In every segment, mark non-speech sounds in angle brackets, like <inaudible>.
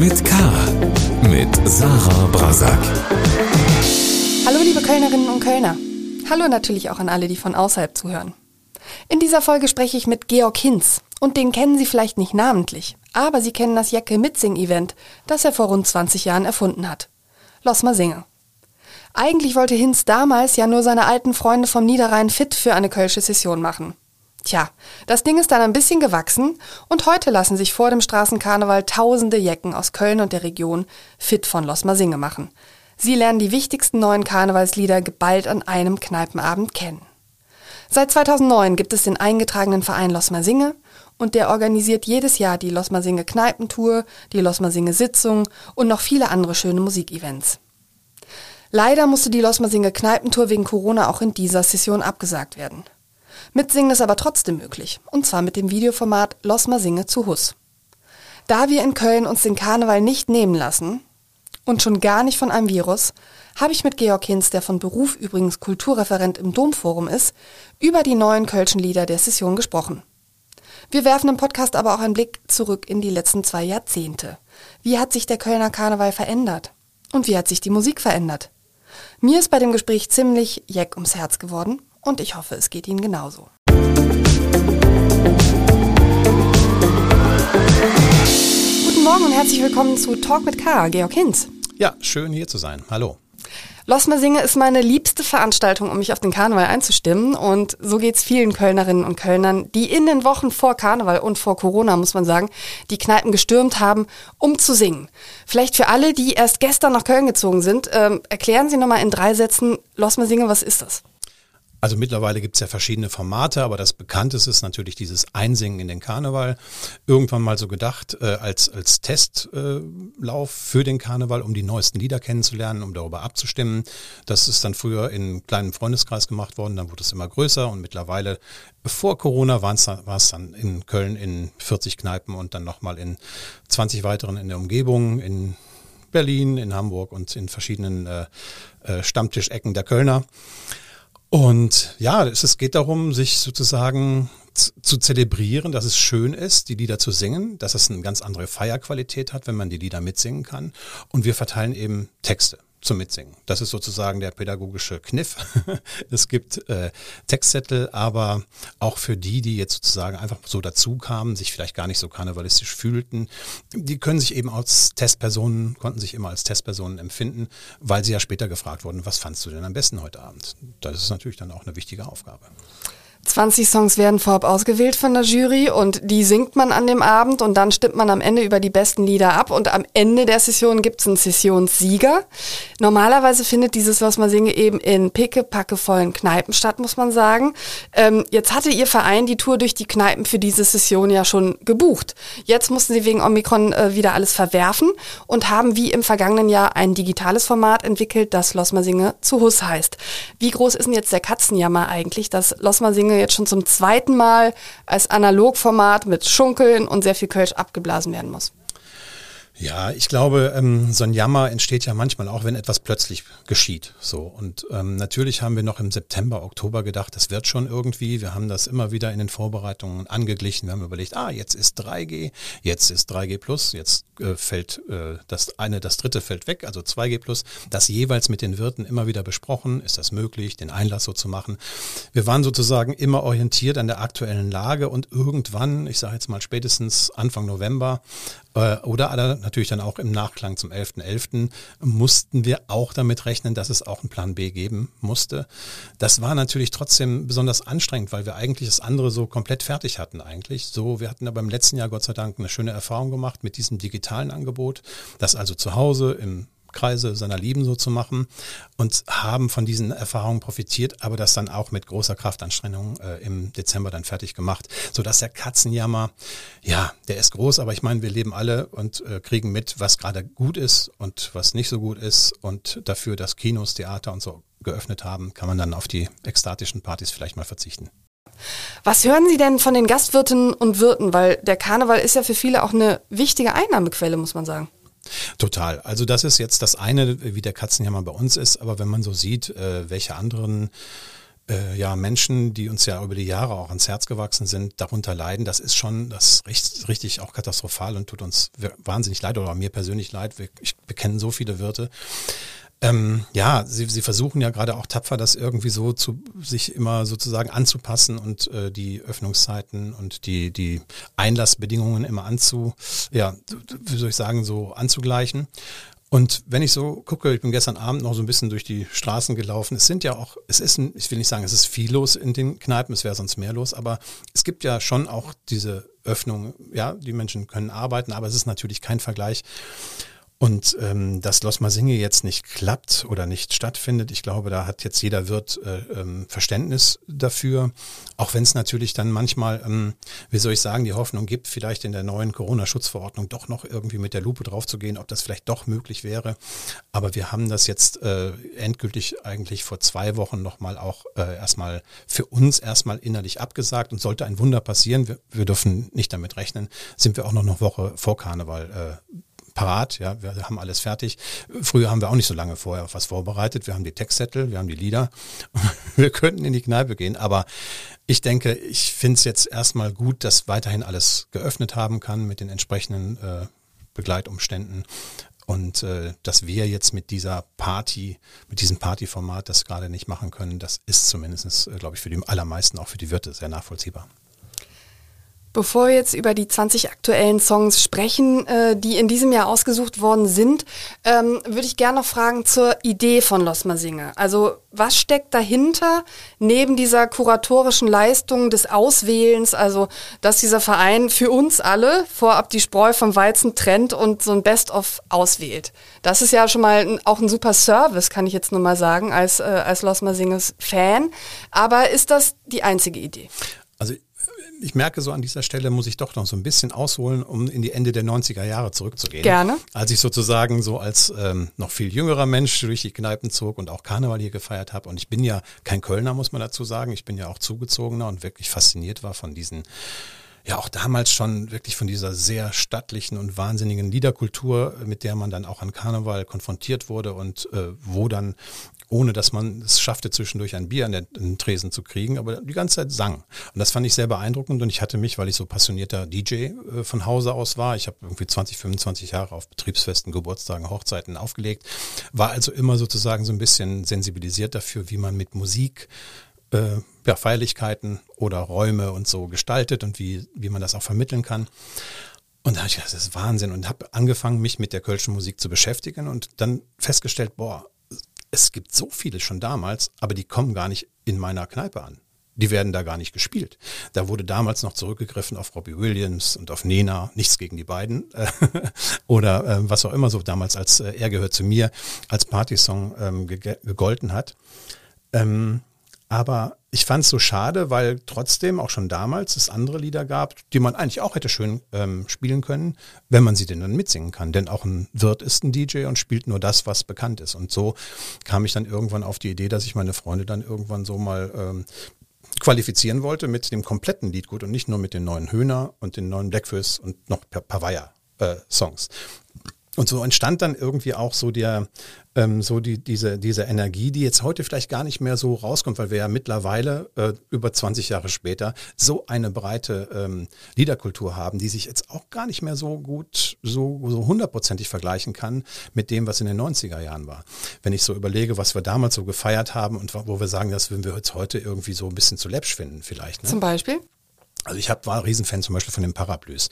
mit K. Mit Sarah Brasak. Hallo liebe Kölnerinnen und Kölner. Hallo natürlich auch an alle, die von außerhalb zuhören. In dieser Folge spreche ich mit Georg Hinz. Und den kennen Sie vielleicht nicht namentlich, aber Sie kennen das Jacke Mitsing-Event, das er vor rund 20 Jahren erfunden hat. Lass mal singen. Eigentlich wollte Hinz damals ja nur seine alten Freunde vom Niederrhein fit für eine kölsche Session machen. Tja, das Ding ist dann ein bisschen gewachsen und heute lassen sich vor dem Straßenkarneval tausende Jecken aus Köln und der Region fit von Losmer Singe machen. Sie lernen die wichtigsten neuen Karnevalslieder geballt an einem Kneipenabend kennen. Seit 2009 gibt es den eingetragenen Verein Losmer Singe und der organisiert jedes Jahr die Losmer Singe Kneipentour, die Losmer Singe Sitzung und noch viele andere schöne Musikevents. Leider musste die Losmer Singe Kneipentour wegen Corona auch in dieser Session abgesagt werden. Mitsingen ist aber trotzdem möglich, und zwar mit dem Videoformat Losmer Singe zu Hus. Da wir in Köln uns den Karneval nicht nehmen lassen, und schon gar nicht von einem Virus, habe ich mit Georg Hinz, der von Beruf übrigens Kulturreferent im Domforum ist, über die neuen Kölschen Lieder der Session gesprochen. Wir werfen im Podcast aber auch einen Blick zurück in die letzten zwei Jahrzehnte. Wie hat sich der Kölner Karneval verändert? Und wie hat sich die Musik verändert? Mir ist bei dem Gespräch ziemlich jeck ums Herz geworden und ich hoffe, es geht Ihnen genauso. Guten Morgen und herzlich willkommen zu Talk mit K, Georg Hinz. Ja, schön hier zu sein. Hallo. Losmersinge ist meine liebste Veranstaltung, um mich auf den Karneval einzustimmen. Und so geht's vielen Kölnerinnen und Kölnern, die in den Wochen vor Karneval und vor Corona, muss man sagen, die Kneipen gestürmt haben, um zu singen. Vielleicht für alle, die erst gestern nach Köln gezogen sind, ähm, erklären Sie nochmal in drei Sätzen, Losmersinge, was ist das? Also mittlerweile gibt es ja verschiedene Formate, aber das bekannteste ist natürlich dieses Einsingen in den Karneval. Irgendwann mal so gedacht äh, als, als Testlauf äh, für den Karneval, um die neuesten Lieder kennenzulernen, um darüber abzustimmen. Das ist dann früher in kleinen Freundeskreis gemacht worden, dann wurde es immer größer und mittlerweile vor Corona war es dann in Köln in 40 Kneipen und dann nochmal in 20 weiteren in der Umgebung, in Berlin, in Hamburg und in verschiedenen äh, äh, Stammtischecken der Kölner. Und ja, es, geht darum, sich sozusagen zu zelebrieren, dass es schön ist, die Lieder zu singen, dass es eine ganz andere Feierqualität hat, wenn man die Lieder mitsingen kann. Und wir verteilen eben Texte zum Mitsingen. Das ist sozusagen der pädagogische Kniff. <laughs> es gibt äh, Textzettel, aber auch für die, die jetzt sozusagen einfach so dazu kamen, sich vielleicht gar nicht so karnevalistisch fühlten, die können sich eben als Testpersonen, konnten sich immer als Testpersonen empfinden, weil sie ja später gefragt wurden, was fandst du denn am besten heute Abend? Das ist natürlich dann auch eine wichtige Aufgabe. 20 Songs werden vorab ausgewählt von der Jury und die singt man an dem Abend und dann stimmt man am Ende über die besten Lieder ab und am Ende der Session gibt es einen Sessionssieger. Normalerweise findet dieses Was man singe eben in pickepackevollen Kneipen statt, muss man sagen. Ähm, jetzt hatte ihr Verein die Tour durch die Kneipen für diese Session ja schon gebucht. Jetzt mussten sie wegen Omikron äh, wieder alles verwerfen und haben wie im vergangenen Jahr ein digitales Format entwickelt, das Losmersinge zu Hus heißt. Wie groß ist denn jetzt der Katzenjammer eigentlich, dass Losmersinge Dinge jetzt schon zum zweiten Mal als Analogformat mit Schunkeln und sehr viel Kölsch abgeblasen werden muss. Ja, ich glaube, ähm, so ein Jammer entsteht ja manchmal auch, wenn etwas plötzlich geschieht. So und ähm, natürlich haben wir noch im September, Oktober gedacht, das wird schon irgendwie. Wir haben das immer wieder in den Vorbereitungen angeglichen. Wir haben überlegt, ah, jetzt ist 3G, jetzt ist 3G plus, jetzt äh, fällt äh, das eine, das dritte fällt weg, also 2G plus. Das jeweils mit den Wirten immer wieder besprochen. Ist das möglich, den Einlass so zu machen? Wir waren sozusagen immer orientiert an der aktuellen Lage und irgendwann, ich sage jetzt mal spätestens Anfang November, oder natürlich dann auch im Nachklang zum 11.11. .11. mussten wir auch damit rechnen, dass es auch einen Plan B geben musste. Das war natürlich trotzdem besonders anstrengend, weil wir eigentlich das andere so komplett fertig hatten eigentlich. So, wir hatten aber im letzten Jahr Gott sei Dank eine schöne Erfahrung gemacht mit diesem digitalen Angebot, das also zu Hause im Kreise seiner Lieben so zu machen und haben von diesen Erfahrungen profitiert, aber das dann auch mit großer Kraftanstrengung äh, im Dezember dann fertig gemacht, so dass der Katzenjammer, ja, der ist groß, aber ich meine, wir leben alle und äh, kriegen mit, was gerade gut ist und was nicht so gut ist und dafür, dass Kinos, Theater und so geöffnet haben, kann man dann auf die ekstatischen Partys vielleicht mal verzichten. Was hören Sie denn von den Gastwirtinnen und Wirten? Weil der Karneval ist ja für viele auch eine wichtige Einnahmequelle, muss man sagen. Total. Also das ist jetzt das eine, wie der Katzenjammer bei uns ist, aber wenn man so sieht, äh, welche anderen äh, ja, Menschen, die uns ja über die Jahre auch ans Herz gewachsen sind, darunter leiden, das ist schon, das ist richtig, auch katastrophal und tut uns wahnsinnig leid oder mir persönlich leid. Ich bekenne so viele Wirte. Ähm, ja, sie, sie versuchen ja gerade auch tapfer, das irgendwie so zu sich immer sozusagen anzupassen und äh, die Öffnungszeiten und die, die Einlassbedingungen immer anzu, ja, wie soll ich sagen, so anzugleichen. Und wenn ich so gucke, ich bin gestern Abend noch so ein bisschen durch die Straßen gelaufen. Es sind ja auch, es ist, ein, ich will nicht sagen, es ist viel los in den Kneipen, es wäre sonst mehr los, aber es gibt ja schon auch diese Öffnung, ja, die Menschen können arbeiten, aber es ist natürlich kein Vergleich und ähm, dass Los Masinge jetzt nicht klappt oder nicht stattfindet, ich glaube, da hat jetzt jeder Wirt äh, ähm, Verständnis dafür. Auch wenn es natürlich dann manchmal, ähm, wie soll ich sagen, die Hoffnung gibt, vielleicht in der neuen Corona-Schutzverordnung doch noch irgendwie mit der Lupe drauf zu gehen, ob das vielleicht doch möglich wäre. Aber wir haben das jetzt äh, endgültig eigentlich vor zwei Wochen nochmal auch äh, erstmal für uns erstmal innerlich abgesagt. Und sollte ein Wunder passieren, wir, wir dürfen nicht damit rechnen, sind wir auch noch eine Woche vor Karneval äh, parat, ja, wir haben alles fertig. Früher haben wir auch nicht so lange vorher was vorbereitet. Wir haben die Textzettel, wir haben die Lieder. <laughs> wir könnten in die Kneipe gehen, aber ich denke, ich finde es jetzt erstmal gut, dass weiterhin alles geöffnet haben kann mit den entsprechenden äh, Begleitumständen. Und äh, dass wir jetzt mit dieser Party, mit diesem Partyformat das gerade nicht machen können, das ist zumindest, äh, glaube ich, für die allermeisten, auch für die Wirte sehr nachvollziehbar. Bevor wir jetzt über die 20 aktuellen Songs sprechen, äh, die in diesem Jahr ausgesucht worden sind, ähm, würde ich gerne noch fragen zur Idee von Los Masinge. Also was steckt dahinter, neben dieser kuratorischen Leistung des Auswählens, also dass dieser Verein für uns alle vorab die Spreu vom Weizen trennt und so ein Best-of auswählt? Das ist ja schon mal ein, auch ein super Service, kann ich jetzt nur mal sagen, als, äh, als Los Masinges Fan. Aber ist das die einzige Idee? Also ich merke so an dieser Stelle muss ich doch noch so ein bisschen ausholen, um in die Ende der 90er Jahre zurückzugehen. Gerne. Als ich sozusagen so als ähm, noch viel jüngerer Mensch durch die Kneipen zog und auch Karneval hier gefeiert habe. Und ich bin ja kein Kölner, muss man dazu sagen. Ich bin ja auch zugezogener und wirklich fasziniert war von diesen ja auch damals schon wirklich von dieser sehr stattlichen und wahnsinnigen Liederkultur, mit der man dann auch an Karneval konfrontiert wurde und äh, wo dann ohne dass man es schaffte, zwischendurch ein Bier an den Tresen zu kriegen, aber die ganze Zeit sang. Und das fand ich sehr beeindruckend und ich hatte mich, weil ich so passionierter DJ äh, von Hause aus war, ich habe irgendwie 20, 25 Jahre auf Betriebsfesten, Geburtstagen, Hochzeiten aufgelegt, war also immer sozusagen so ein bisschen sensibilisiert dafür, wie man mit Musik äh, ja, Feierlichkeiten oder Räume und so gestaltet und wie, wie man das auch vermitteln kann. Und da habe ich gedacht, das ist Wahnsinn und habe angefangen, mich mit der kölschen Musik zu beschäftigen und dann festgestellt, boah, es gibt so viele schon damals, aber die kommen gar nicht in meiner Kneipe an. Die werden da gar nicht gespielt. Da wurde damals noch zurückgegriffen auf Robbie Williams und auf Nena, nichts gegen die beiden. <laughs> Oder äh, was auch immer so damals als äh, Er gehört zu mir als Partysong ähm, gegolten hat. Ähm, aber ich fand es so schade, weil trotzdem auch schon damals es andere Lieder gab, die man eigentlich auch hätte schön ähm, spielen können, wenn man sie denn dann mitsingen kann. Denn auch ein Wirt ist ein DJ und spielt nur das, was bekannt ist. Und so kam ich dann irgendwann auf die Idee, dass ich meine Freunde dann irgendwann so mal ähm, qualifizieren wollte mit dem kompletten Liedgut und nicht nur mit den neuen Höhner und den neuen Blackfish und noch Pavaya äh. Und so entstand dann irgendwie auch so der, ähm, so die, diese, diese Energie, die jetzt heute vielleicht gar nicht mehr so rauskommt, weil wir ja mittlerweile äh, über 20 Jahre später so eine breite ähm, Liederkultur haben, die sich jetzt auch gar nicht mehr so gut, so, so hundertprozentig vergleichen kann mit dem, was in den 90er Jahren war. Wenn ich so überlege, was wir damals so gefeiert haben und wo wir sagen, das würden wir jetzt heute irgendwie so ein bisschen zu läppsch finden vielleicht. Ne? Zum Beispiel? Also ich hab, war ein Riesenfan zum Beispiel von den Paraplüs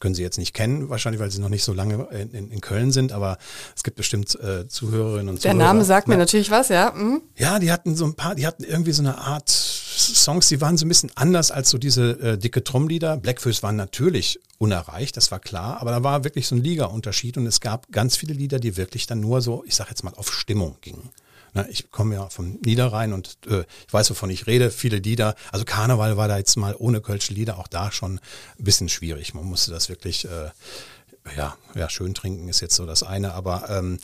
können Sie jetzt nicht kennen, wahrscheinlich, weil Sie noch nicht so lange in, in, in Köln sind, aber es gibt bestimmt äh, Zuhörerinnen und Zuhörer. Der Name sagt mir natürlich was, ja. Mhm. Ja, die hatten so ein paar, die hatten irgendwie so eine Art Songs, die waren so ein bisschen anders als so diese äh, dicke Trommlieder. Blackfish waren natürlich unerreicht, das war klar, aber da war wirklich so ein Liga-Unterschied und es gab ganz viele Lieder, die wirklich dann nur so, ich sag jetzt mal, auf Stimmung gingen. Ich komme ja vom Niederrhein und äh, ich weiß, wovon ich rede. Viele Lieder, also Karneval war da jetzt mal ohne Kölsche Lieder auch da schon ein bisschen schwierig. Man musste das wirklich, äh, ja, ja, schön trinken ist jetzt so das eine, aber ähm,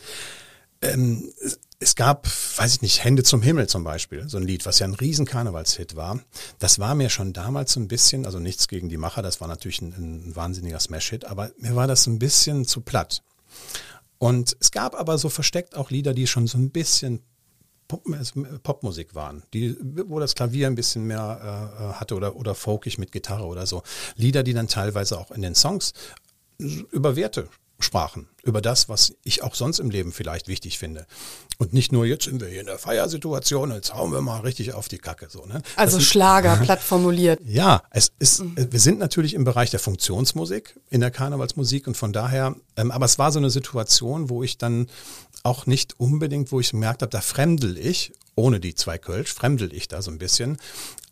ähm, es gab, weiß ich nicht, Hände zum Himmel zum Beispiel, so ein Lied, was ja ein riesen Karnevalshit war. Das war mir schon damals ein bisschen, also nichts gegen die Macher, das war natürlich ein, ein wahnsinniger Smash-Hit, aber mir war das ein bisschen zu platt. Und es gab aber so versteckt auch Lieder, die schon so ein bisschen Pop, Popmusik waren, die, wo das Klavier ein bisschen mehr äh, hatte oder, oder folkig mit Gitarre oder so. Lieder, die dann teilweise auch in den Songs über Werte sprachen, über das, was ich auch sonst im Leben vielleicht wichtig finde. Und nicht nur, jetzt sind wir hier in der Feiersituation, jetzt hauen wir mal richtig auf die Kacke. So, ne? Also sind, Schlager, <laughs> platt formuliert. Ja, es ist, mhm. wir sind natürlich im Bereich der Funktionsmusik, in der Karnevalsmusik und von daher, ähm, aber es war so eine Situation, wo ich dann auch nicht unbedingt, wo ich gemerkt habe, da fremdel ich, ohne die zwei Kölsch, fremdel ich da so ein bisschen.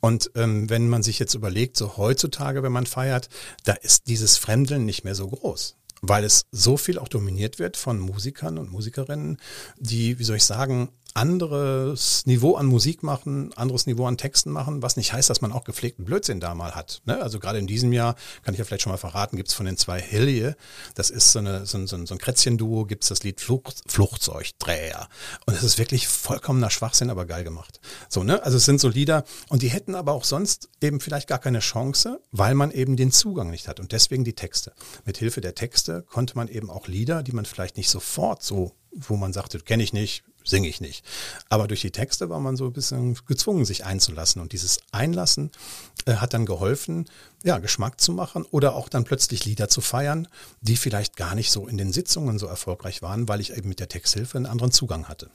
Und ähm, wenn man sich jetzt überlegt, so heutzutage, wenn man feiert, da ist dieses Fremdeln nicht mehr so groß weil es so viel auch dominiert wird von Musikern und Musikerinnen, die, wie soll ich sagen, anderes Niveau an Musik machen, anderes Niveau an Texten machen, was nicht heißt, dass man auch gepflegten Blödsinn da mal hat. Ne? Also gerade in diesem Jahr, kann ich ja vielleicht schon mal verraten, gibt es von den zwei Hilje, das ist so, eine, so, ein, so ein Krätzchen-Duo, gibt es das Lied Flucht, Fluchtzeugdreher. Und es ist wirklich vollkommener Schwachsinn, aber geil gemacht. So, ne? Also es sind so Lieder und die hätten aber auch sonst eben vielleicht gar keine Chance, weil man eben den Zugang nicht hat und deswegen die Texte. Mit Hilfe der Texte konnte man eben auch Lieder, die man vielleicht nicht sofort so wo man sagte, kenne ich nicht, singe ich nicht. Aber durch die Texte war man so ein bisschen gezwungen, sich einzulassen. Und dieses Einlassen äh, hat dann geholfen, ja, Geschmack zu machen oder auch dann plötzlich Lieder zu feiern, die vielleicht gar nicht so in den Sitzungen so erfolgreich waren, weil ich eben mit der Texthilfe einen anderen Zugang hatte.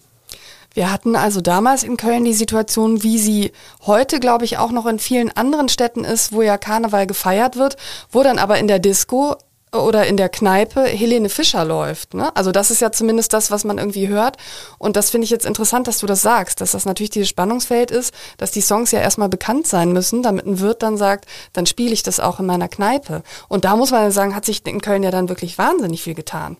Wir hatten also damals in Köln die Situation, wie sie heute, glaube ich, auch noch in vielen anderen Städten ist, wo ja Karneval gefeiert wird, wo dann aber in der Disco oder in der Kneipe Helene Fischer läuft. Ne? Also das ist ja zumindest das, was man irgendwie hört. Und das finde ich jetzt interessant, dass du das sagst, dass das natürlich dieses Spannungsfeld ist, dass die Songs ja erstmal bekannt sein müssen, damit ein Wirt dann sagt, dann spiele ich das auch in meiner Kneipe. Und da muss man sagen, hat sich in Köln ja dann wirklich wahnsinnig viel getan.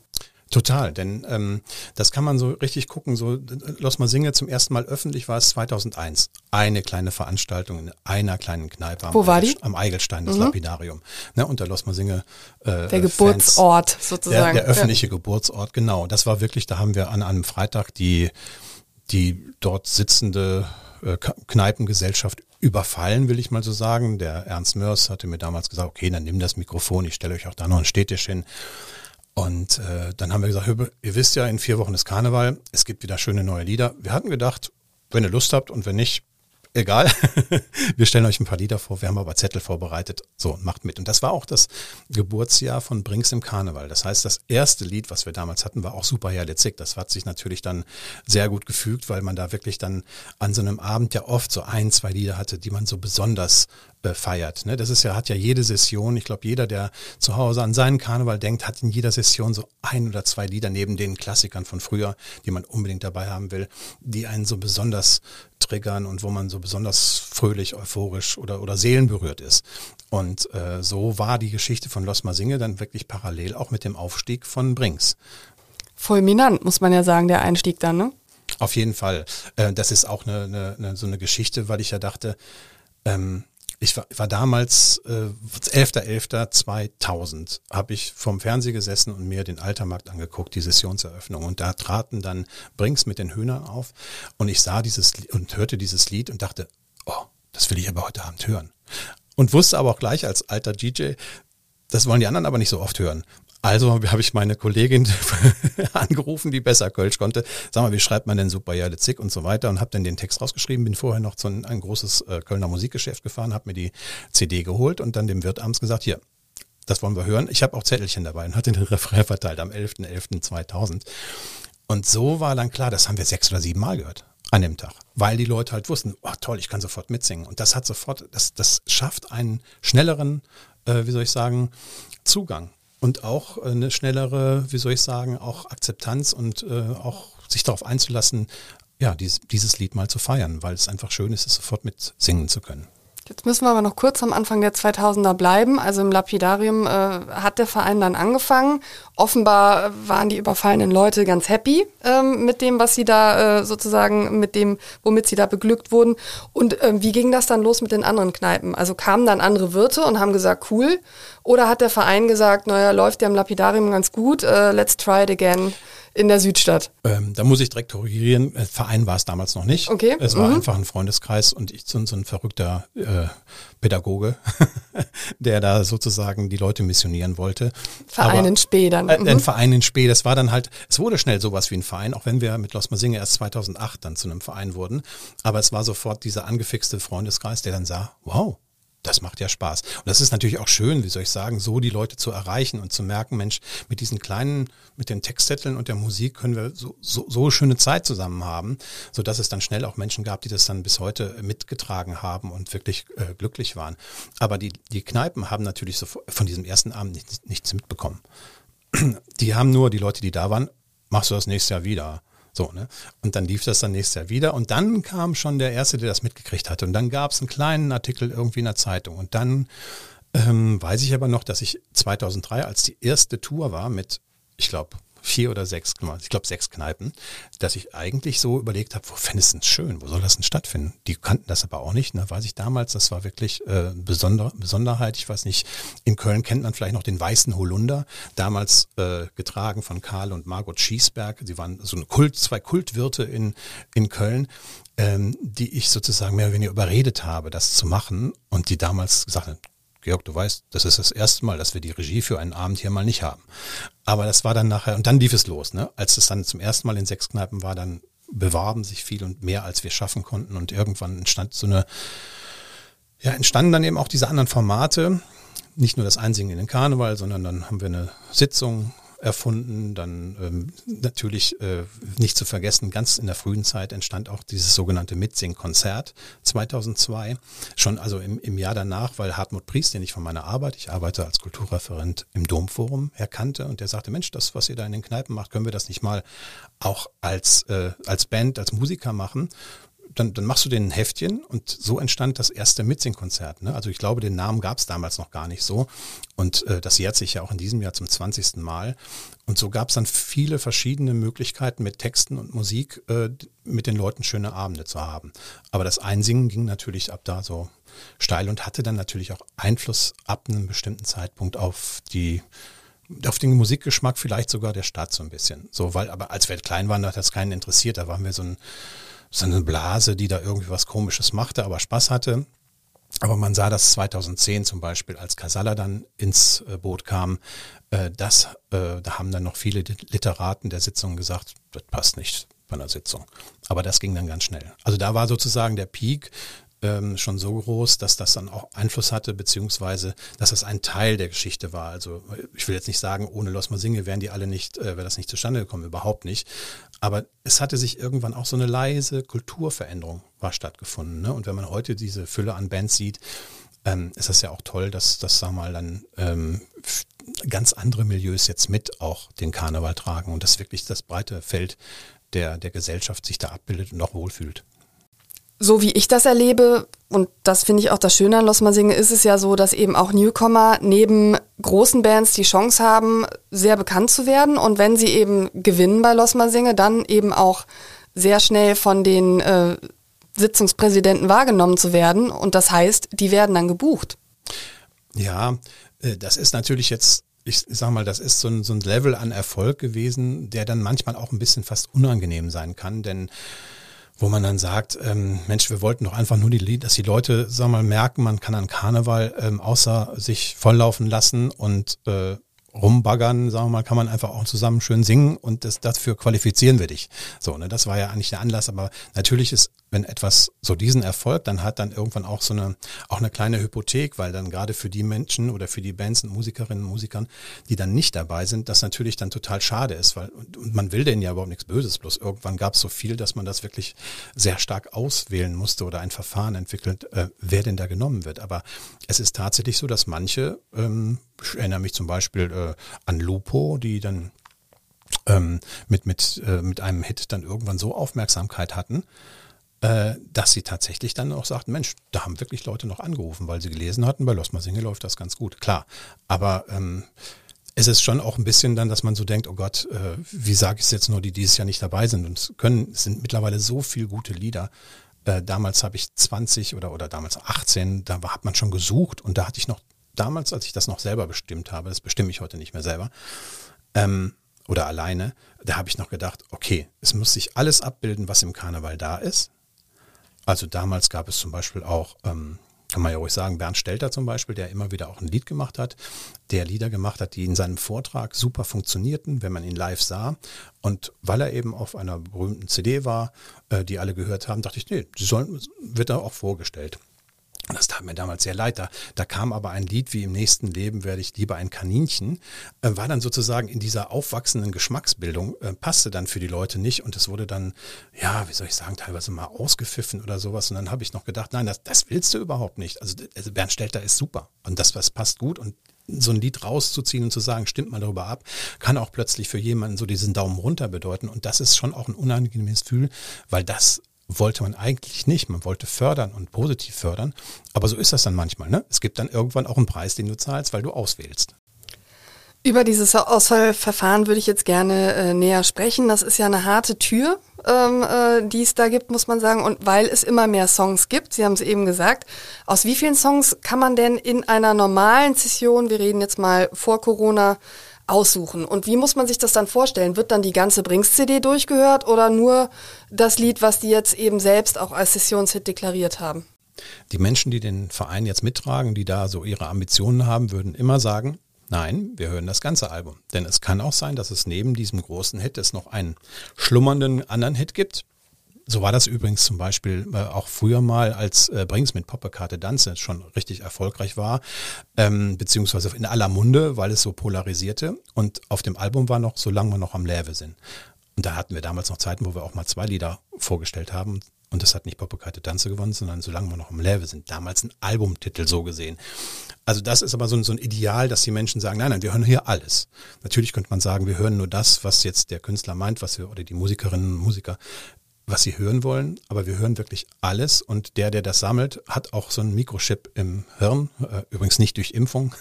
Total, denn ähm, das kann man so richtig gucken. So Los Masinge zum ersten Mal öffentlich war es 2001. Eine kleine Veranstaltung in einer kleinen Kneipe. Am Wo war die? Am Eigelstein, das mhm. Lapidarium. Ne, unter Los Masinge. Äh, der Geburtsort Fans, sozusagen. Der, der öffentliche ja. Geburtsort, genau. Das war wirklich, da haben wir an einem Freitag die, die dort sitzende äh, Kneipengesellschaft überfallen, will ich mal so sagen. Der Ernst Mörs hatte mir damals gesagt, okay, dann nimm das Mikrofon, ich stelle euch auch da noch einen Städtisch hin. Und äh, dann haben wir gesagt, ihr wisst ja, in vier Wochen ist Karneval, es gibt wieder schöne neue Lieder. Wir hatten gedacht, wenn ihr Lust habt und wenn nicht, egal. <laughs> wir stellen euch ein paar Lieder vor, wir haben aber Zettel vorbereitet. So, macht mit. Und das war auch das Geburtsjahr von Brinks im Karneval. Das heißt, das erste Lied, was wir damals hatten, war auch super herrlich. Das hat sich natürlich dann sehr gut gefügt, weil man da wirklich dann an so einem Abend ja oft so ein, zwei Lieder hatte, die man so besonders äh, feiert. Ne? Das ist ja, hat ja jede Session, ich glaube, jeder, der zu Hause an seinen Karneval denkt, hat in jeder Session so ein oder zwei Lieder neben den Klassikern von früher, die man unbedingt dabei haben will, die einen so besonders triggern und wo man so besonders fröhlich, euphorisch oder, oder seelenberührt ist. Und äh, so war die Geschichte von Los Masinge dann wirklich parallel auch mit dem Aufstieg von Brinks. Fulminant, muss man ja sagen, der Einstieg dann, ne? Auf jeden Fall. Äh, das ist auch eine, eine, eine, so eine Geschichte, weil ich ja dachte, ähm, ich war, war damals äh, 11.11.2000 habe ich vom Fernseher gesessen und mir den Altermarkt angeguckt, die Sessionseröffnung. Und da traten dann Brinks mit den Hühnern auf und ich sah dieses und hörte dieses Lied und dachte, oh, das will ich aber heute Abend hören. Und wusste aber auch gleich als alter DJ, das wollen die anderen aber nicht so oft hören. Also habe ich meine Kollegin <laughs> angerufen, die besser Kölsch konnte. Sag mal, wie schreibt man denn super Jale Zick und so weiter und habe dann den Text rausgeschrieben, bin vorher noch zu ein, ein großes äh, Kölner Musikgeschäft gefahren, habe mir die CD geholt und dann dem Wirt abends gesagt, hier, das wollen wir hören. Ich habe auch Zettelchen dabei und hatte den Refrain verteilt am 11.11.2000. Und so war dann klar, das haben wir sechs oder sieben Mal gehört an dem Tag, weil die Leute halt wussten, oh toll, ich kann sofort mitsingen. Und das hat sofort, das, das schafft einen schnelleren, äh, wie soll ich sagen, Zugang und auch eine schnellere, wie soll ich sagen, auch Akzeptanz und äh, auch sich darauf einzulassen, ja, dies, dieses Lied mal zu feiern, weil es einfach schön ist, es sofort mit singen zu können. Jetzt müssen wir aber noch kurz am Anfang der 2000er bleiben. Also im Lapidarium äh, hat der Verein dann angefangen. Offenbar waren die überfallenen Leute ganz happy ähm, mit dem, was sie da äh, sozusagen, mit dem, womit sie da beglückt wurden. Und ähm, wie ging das dann los mit den anderen Kneipen? Also kamen dann andere Wirte und haben gesagt, cool. Oder hat der Verein gesagt, naja, läuft ja im Lapidarium ganz gut, äh, let's try it again in der Südstadt? Ähm, da muss ich direkt korrigieren. Äh, Verein war es damals noch nicht. Okay. Es war Mhm. einfach ein Freundeskreis und ich so, so ein verrückter äh, Pädagoge, <laughs> der da sozusagen die Leute missionieren wollte. Verein Aber- in Spee dann. Äh, Mhm. Ein Verein in Spee, das war dann halt, es wurde schnell sowas wie ein Verein, auch wenn wir mit Los Masinge erst 2008 dann zu einem Verein wurden. Aber es war sofort dieser angefixte Freundeskreis, der dann sah, wow, das macht ja Spaß. Und das ist natürlich auch schön, wie soll ich sagen, so die Leute zu erreichen und zu merken, Mensch, mit diesen kleinen, mit den Textzetteln und der Musik können wir so, so, so schöne Zeit zusammen haben, so dass es dann schnell auch Menschen gab, die das dann bis heute mitgetragen haben und wirklich äh, glücklich waren. Aber die, die Kneipen haben natürlich so von diesem ersten Abend nichts, nichts mitbekommen die haben nur die Leute, die da waren, machst du das nächstes Jahr wieder. So, ne? Und dann lief das dann nächstes Jahr wieder. Und dann kam schon der Erste, der das mitgekriegt hatte. Und dann gab es einen kleinen Artikel irgendwie in der Zeitung. Und dann ähm, weiß ich aber noch, dass ich 2003, als die erste Tour war mit, ich glaube, vier oder sechs, ich glaube sechs Kneipen, dass ich eigentlich so überlegt habe, wo fändest du es schön, wo soll das denn stattfinden? Die kannten das aber auch nicht, ne? weiß ich damals, das war wirklich äh, besonder, Besonderheit, ich weiß nicht, in Köln kennt man vielleicht noch den Weißen Holunder, damals äh, getragen von Karl und Margot Schießberg, sie waren so eine Kult, zwei Kultwirte in, in Köln, ähm, die ich sozusagen mehr oder weniger überredet habe, das zu machen und die damals gesagt haben, Georg, du weißt, das ist das erste Mal, dass wir die Regie für einen Abend hier mal nicht haben. Aber das war dann nachher, und dann lief es los, ne? Als es dann zum ersten Mal in sechs Kneipen war, dann bewarben sich viel und mehr, als wir schaffen konnten. Und irgendwann entstand so eine, ja, entstanden dann eben auch diese anderen Formate. Nicht nur das Einsingen in den Karneval, sondern dann haben wir eine Sitzung erfunden. Dann ähm, natürlich äh, nicht zu vergessen, ganz in der frühen Zeit entstand auch dieses sogenannte Mitsing-Konzert 2002. Schon also im, im Jahr danach, weil Hartmut Priest, den ich von meiner Arbeit, ich arbeite als Kulturreferent im Domforum, erkannte und der sagte, Mensch, das, was ihr da in den Kneipen macht, können wir das nicht mal auch als, äh, als Band, als Musiker machen dann, dann machst du den Heftchen und so entstand das erste Mitsing-Konzert. Ne? Also ich glaube, den Namen gab es damals noch gar nicht so. Und äh, das jährt sich ja auch in diesem Jahr zum 20. Mal. Und so gab es dann viele verschiedene Möglichkeiten mit Texten und Musik äh, mit den Leuten schöne Abende zu haben. Aber das Einsingen ging natürlich ab da so steil und hatte dann natürlich auch Einfluss ab einem bestimmten Zeitpunkt auf die auf den Musikgeschmack vielleicht sogar der Stadt so ein bisschen. So, weil, aber als wir klein waren, hat das keinen interessiert. Da waren wir so ein so eine Blase, die da irgendwie was Komisches machte, aber Spaß hatte. Aber man sah das 2010 zum Beispiel, als Casalla dann ins äh, Boot kam, äh, das, äh, da haben dann noch viele Literaten der Sitzung gesagt, das passt nicht bei einer Sitzung. Aber das ging dann ganz schnell. Also da war sozusagen der Peak ähm, schon so groß, dass das dann auch Einfluss hatte, beziehungsweise dass das ein Teil der Geschichte war. Also ich will jetzt nicht sagen, ohne Los Masinge wären die alle nicht, äh, wäre das nicht zustande gekommen, überhaupt nicht. Aber es hatte sich irgendwann auch so eine leise Kulturveränderung war stattgefunden. Ne? Und wenn man heute diese Fülle an Bands sieht, ähm, ist das ja auch toll, dass das, sag mal, dann ähm, ganz andere Milieus jetzt mit auch den Karneval tragen und dass wirklich das breite Feld der, der Gesellschaft sich da abbildet und auch wohlfühlt so wie ich das erlebe, und das finde ich auch das Schöne an Los Masinge, ist es ja so, dass eben auch Newcomer neben großen Bands die Chance haben, sehr bekannt zu werden. Und wenn sie eben gewinnen bei Los Masinge, dann eben auch sehr schnell von den äh, Sitzungspräsidenten wahrgenommen zu werden. Und das heißt, die werden dann gebucht. Ja, äh, das ist natürlich jetzt ich sag mal, das ist so ein, so ein Level an Erfolg gewesen, der dann manchmal auch ein bisschen fast unangenehm sein kann, denn wo man dann sagt, ähm, Mensch, wir wollten doch einfach nur, die, dass die Leute, sag mal, merken, man kann an Karneval ähm, außer sich volllaufen lassen und äh, rumbaggern, sagen wir mal, kann man einfach auch zusammen schön singen und das, dafür qualifizieren wir dich. So, ne, das war ja eigentlich der Anlass, aber natürlich ist, wenn etwas so diesen Erfolg dann hat, dann irgendwann auch so eine, auch eine kleine Hypothek, weil dann gerade für die Menschen oder für die Bands und Musikerinnen und Musikern, die dann nicht dabei sind, das natürlich dann total schade ist, weil, und, man will denen ja überhaupt nichts Böses, bloß irgendwann gab es so viel, dass man das wirklich sehr stark auswählen musste oder ein Verfahren entwickelt, äh, wer denn da genommen wird. Aber es ist tatsächlich so, dass manche, ähm, ich erinnere mich zum Beispiel äh, an Lupo, die dann ähm, mit, mit, äh, mit einem Hit dann irgendwann so Aufmerksamkeit hatten, dass sie tatsächlich dann auch sagten, Mensch, da haben wirklich Leute noch angerufen, weil sie gelesen hatten, bei Los Masinge läuft das ganz gut. Klar, aber ähm, es ist schon auch ein bisschen dann, dass man so denkt, oh Gott, äh, wie sage ich es jetzt nur, die dieses Jahr nicht dabei sind und können, es sind mittlerweile so viel gute Lieder. Äh, damals habe ich 20 oder, oder damals 18, da hat man schon gesucht und da hatte ich noch damals, als ich das noch selber bestimmt habe, das bestimme ich heute nicht mehr selber, ähm, oder alleine, da habe ich noch gedacht, okay, es muss sich alles abbilden, was im Karneval da ist. Also damals gab es zum Beispiel auch, ähm, kann man ja ruhig sagen, Bernd Stelter zum Beispiel, der immer wieder auch ein Lied gemacht hat, der Lieder gemacht hat, die in seinem Vortrag super funktionierten, wenn man ihn live sah. Und weil er eben auf einer berühmten CD war, äh, die alle gehört haben, dachte ich, nee, die sollen, wird er auch vorgestellt. Das tat mir damals sehr leid. Da, da kam aber ein Lied wie Im nächsten Leben werde ich lieber ein Kaninchen, äh, war dann sozusagen in dieser aufwachsenden Geschmacksbildung, äh, passte dann für die Leute nicht und es wurde dann, ja, wie soll ich sagen, teilweise mal ausgepfiffen oder sowas. Und dann habe ich noch gedacht, nein, das, das willst du überhaupt nicht. Also, also Bernd Stelter ist super und das was passt gut und so ein Lied rauszuziehen und zu sagen, stimmt mal darüber ab, kann auch plötzlich für jemanden so diesen Daumen runter bedeuten. Und das ist schon auch ein unangenehmes Gefühl, weil das wollte man eigentlich nicht. Man wollte fördern und positiv fördern. Aber so ist das dann manchmal. Ne? Es gibt dann irgendwann auch einen Preis, den du zahlst, weil du auswählst. Über dieses Auswahlverfahren würde ich jetzt gerne äh, näher sprechen. Das ist ja eine harte Tür, ähm, äh, die es da gibt, muss man sagen. Und weil es immer mehr Songs gibt, Sie haben es eben gesagt, aus wie vielen Songs kann man denn in einer normalen Session, wir reden jetzt mal vor Corona, aussuchen. Und wie muss man sich das dann vorstellen? Wird dann die ganze Brings-CD durchgehört oder nur das Lied, was die jetzt eben selbst auch als Sessionshit deklariert haben? Die Menschen, die den Verein jetzt mittragen, die da so ihre Ambitionen haben, würden immer sagen, nein, wir hören das ganze Album. Denn es kann auch sein, dass es neben diesem großen Hit es noch einen schlummernden anderen Hit gibt, so war das übrigens zum Beispiel äh, auch früher mal, als äh, Brings mit Poppekarte Danze schon richtig erfolgreich war, ähm, beziehungsweise in aller Munde, weil es so polarisierte. Und auf dem Album war noch, solange wir noch am Läve sind. Und da hatten wir damals noch Zeiten, wo wir auch mal zwei Lieder vorgestellt haben. Und das hat nicht Poppekarte Danze gewonnen, sondern solange wir noch am Läve sind. Damals ein Albumtitel so gesehen. Also das ist aber so ein, so ein Ideal, dass die Menschen sagen, nein, nein, wir hören hier alles. Natürlich könnte man sagen, wir hören nur das, was jetzt der Künstler meint, was wir, oder die Musikerinnen und Musiker was sie hören wollen, aber wir hören wirklich alles und der, der das sammelt, hat auch so einen Mikrochip im Hirn, äh, übrigens nicht durch Impfung,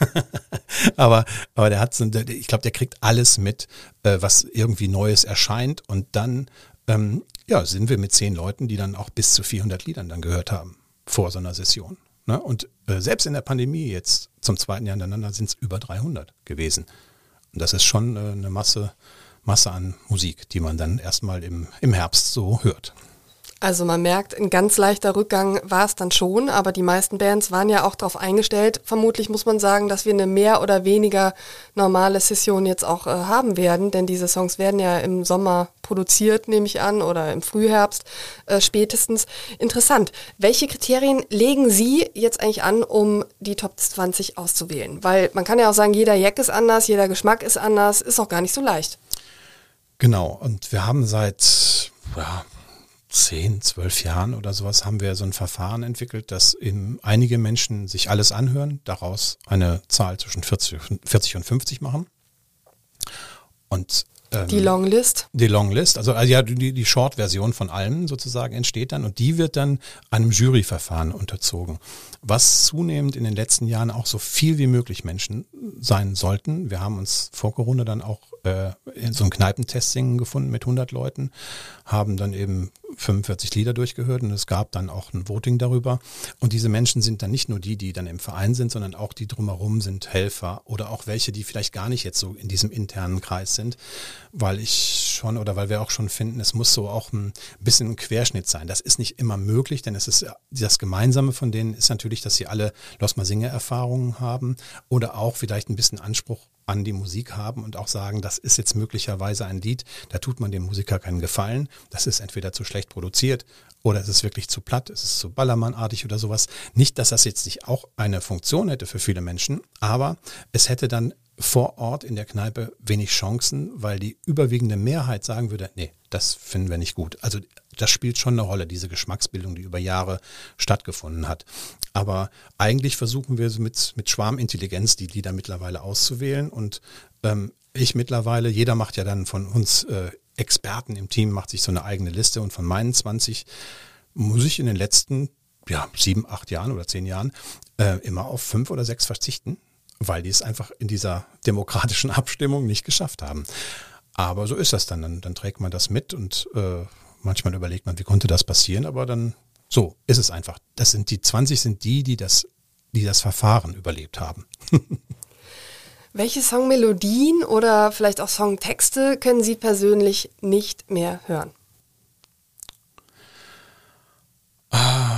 <laughs> aber, aber der hat so, ich glaube, der kriegt alles mit, äh, was irgendwie Neues erscheint und dann, ähm, ja, sind wir mit zehn Leuten, die dann auch bis zu 400 Liedern dann gehört haben vor so einer Session. Ne? Und äh, selbst in der Pandemie jetzt zum zweiten Jahr hintereinander sind es über 300 gewesen. Und das ist schon äh, eine Masse, Masse an Musik, die man dann erstmal im, im Herbst so hört. Also man merkt, ein ganz leichter Rückgang war es dann schon, aber die meisten Bands waren ja auch darauf eingestellt. Vermutlich muss man sagen, dass wir eine mehr oder weniger normale Session jetzt auch äh, haben werden, denn diese Songs werden ja im Sommer produziert, nehme ich an, oder im Frühherbst äh, spätestens. Interessant. Welche Kriterien legen Sie jetzt eigentlich an, um die Top 20 auszuwählen? Weil man kann ja auch sagen, jeder Jack ist anders, jeder Geschmack ist anders, ist auch gar nicht so leicht. Genau, und wir haben seit ja, zehn, zwölf Jahren oder sowas haben wir so ein Verfahren entwickelt, dass eben einige Menschen sich alles anhören, daraus eine Zahl zwischen 40, 40 und 50 machen. Und ähm, die Longlist? Die Longlist, also, also ja, die, die Short-Version von allem sozusagen entsteht dann und die wird dann einem Juryverfahren unterzogen, was zunehmend in den letzten Jahren auch so viel wie möglich Menschen sein sollten. Wir haben uns vor Corona dann auch äh, so ein Kneipentesting gefunden mit 100 Leuten, haben dann eben 45 Lieder durchgehört und es gab dann auch ein Voting darüber. Und diese Menschen sind dann nicht nur die, die dann im Verein sind, sondern auch die drumherum sind Helfer oder auch welche, die vielleicht gar nicht jetzt so in diesem internen Kreis sind, weil ich schon oder weil wir auch schon finden, es muss so auch ein bisschen ein Querschnitt sein. Das ist nicht immer möglich, denn es ist das Gemeinsame von denen ist natürlich, dass sie alle Los Singer Erfahrungen haben oder auch vielleicht ein bisschen Anspruch an die Musik haben und auch sagen, das ist jetzt möglicherweise ein Lied, da tut man dem Musiker keinen Gefallen. Das ist entweder zu schlecht produziert oder es ist wirklich zu platt, es ist zu ballermannartig oder sowas. Nicht, dass das jetzt nicht auch eine Funktion hätte für viele Menschen, aber es hätte dann vor Ort in der Kneipe wenig Chancen, weil die überwiegende Mehrheit sagen würde, nee, das finden wir nicht gut. Also das spielt schon eine Rolle, diese Geschmacksbildung, die über Jahre stattgefunden hat. Aber eigentlich versuchen wir mit, mit Schwarmintelligenz die Lieder mittlerweile auszuwählen. Und ähm, ich mittlerweile, jeder macht ja dann von uns äh, Experten im Team, macht sich so eine eigene Liste. Und von meinen 20 muss ich in den letzten ja, sieben, acht Jahren oder zehn Jahren äh, immer auf fünf oder sechs verzichten, weil die es einfach in dieser demokratischen <laughs> Abstimmung nicht geschafft haben. Aber so ist das dann. Dann, dann trägt man das mit und äh, manchmal überlegt man, wie konnte das passieren, aber dann so ist es einfach. Das sind die 20 sind die, die das, die das Verfahren überlebt haben. <laughs> Welche Songmelodien oder vielleicht auch Songtexte können Sie persönlich nicht mehr hören? Ähm,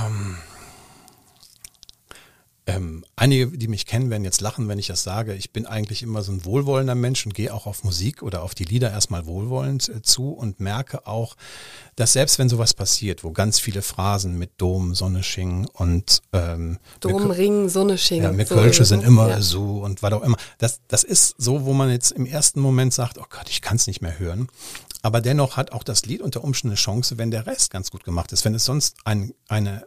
ähm, einige, die mich kennen, werden jetzt lachen, wenn ich das sage. Ich bin eigentlich immer so ein wohlwollender Mensch und gehe auch auf Musik oder auf die Lieder erstmal wohlwollend äh, zu und merke auch, dass selbst wenn sowas passiert, wo ganz viele Phrasen mit Dom, Sonne, Sching und ähm, Dom, Ring, Sonne, Sching. Ja, mir so Kölsche sind immer ja. so und was auch immer. Das, das ist so, wo man jetzt im ersten Moment sagt, oh Gott, ich kann es nicht mehr hören. Aber dennoch hat auch das Lied unter Umständen eine Chance, wenn der Rest ganz gut gemacht ist. Wenn es sonst ein, eine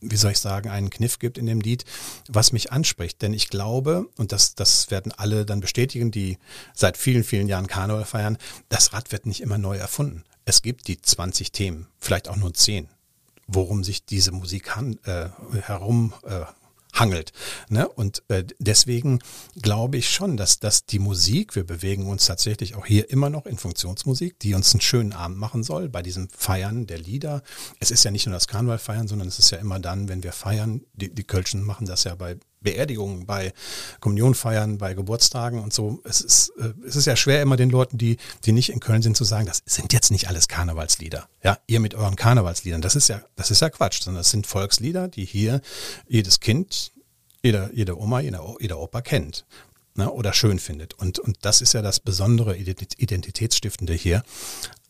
wie soll ich sagen, einen Kniff gibt in dem Lied, was mich anspricht. Denn ich glaube, und das, das werden alle dann bestätigen, die seit vielen, vielen Jahren Karneval feiern, das Rad wird nicht immer neu erfunden. Es gibt die 20 Themen, vielleicht auch nur 10, worum sich diese Musik han, äh, herum äh, hangelt. Ne? Und äh, deswegen glaube ich schon, dass, dass die Musik, wir bewegen uns tatsächlich auch hier immer noch in Funktionsmusik, die uns einen schönen Abend machen soll bei diesem Feiern der Lieder. Es ist ja nicht nur das Karneval feiern, sondern es ist ja immer dann, wenn wir feiern, die, die Kölschen machen das ja bei Beerdigungen, bei Kommunionfeiern, bei Geburtstagen und so. Es ist, äh, es ist ja schwer immer den Leuten, die, die nicht in Köln sind, zu sagen, das sind jetzt nicht alles Karnevalslieder. Ja, ihr mit euren Karnevalsliedern. Das ist ja, das ist ja Quatsch, sondern das sind Volkslieder, die hier jedes Kind, jeder, jede Oma, jeder, jeder Opa kennt. Ne, oder schön findet. Und, und das ist ja das besondere Identitätsstiftende hier.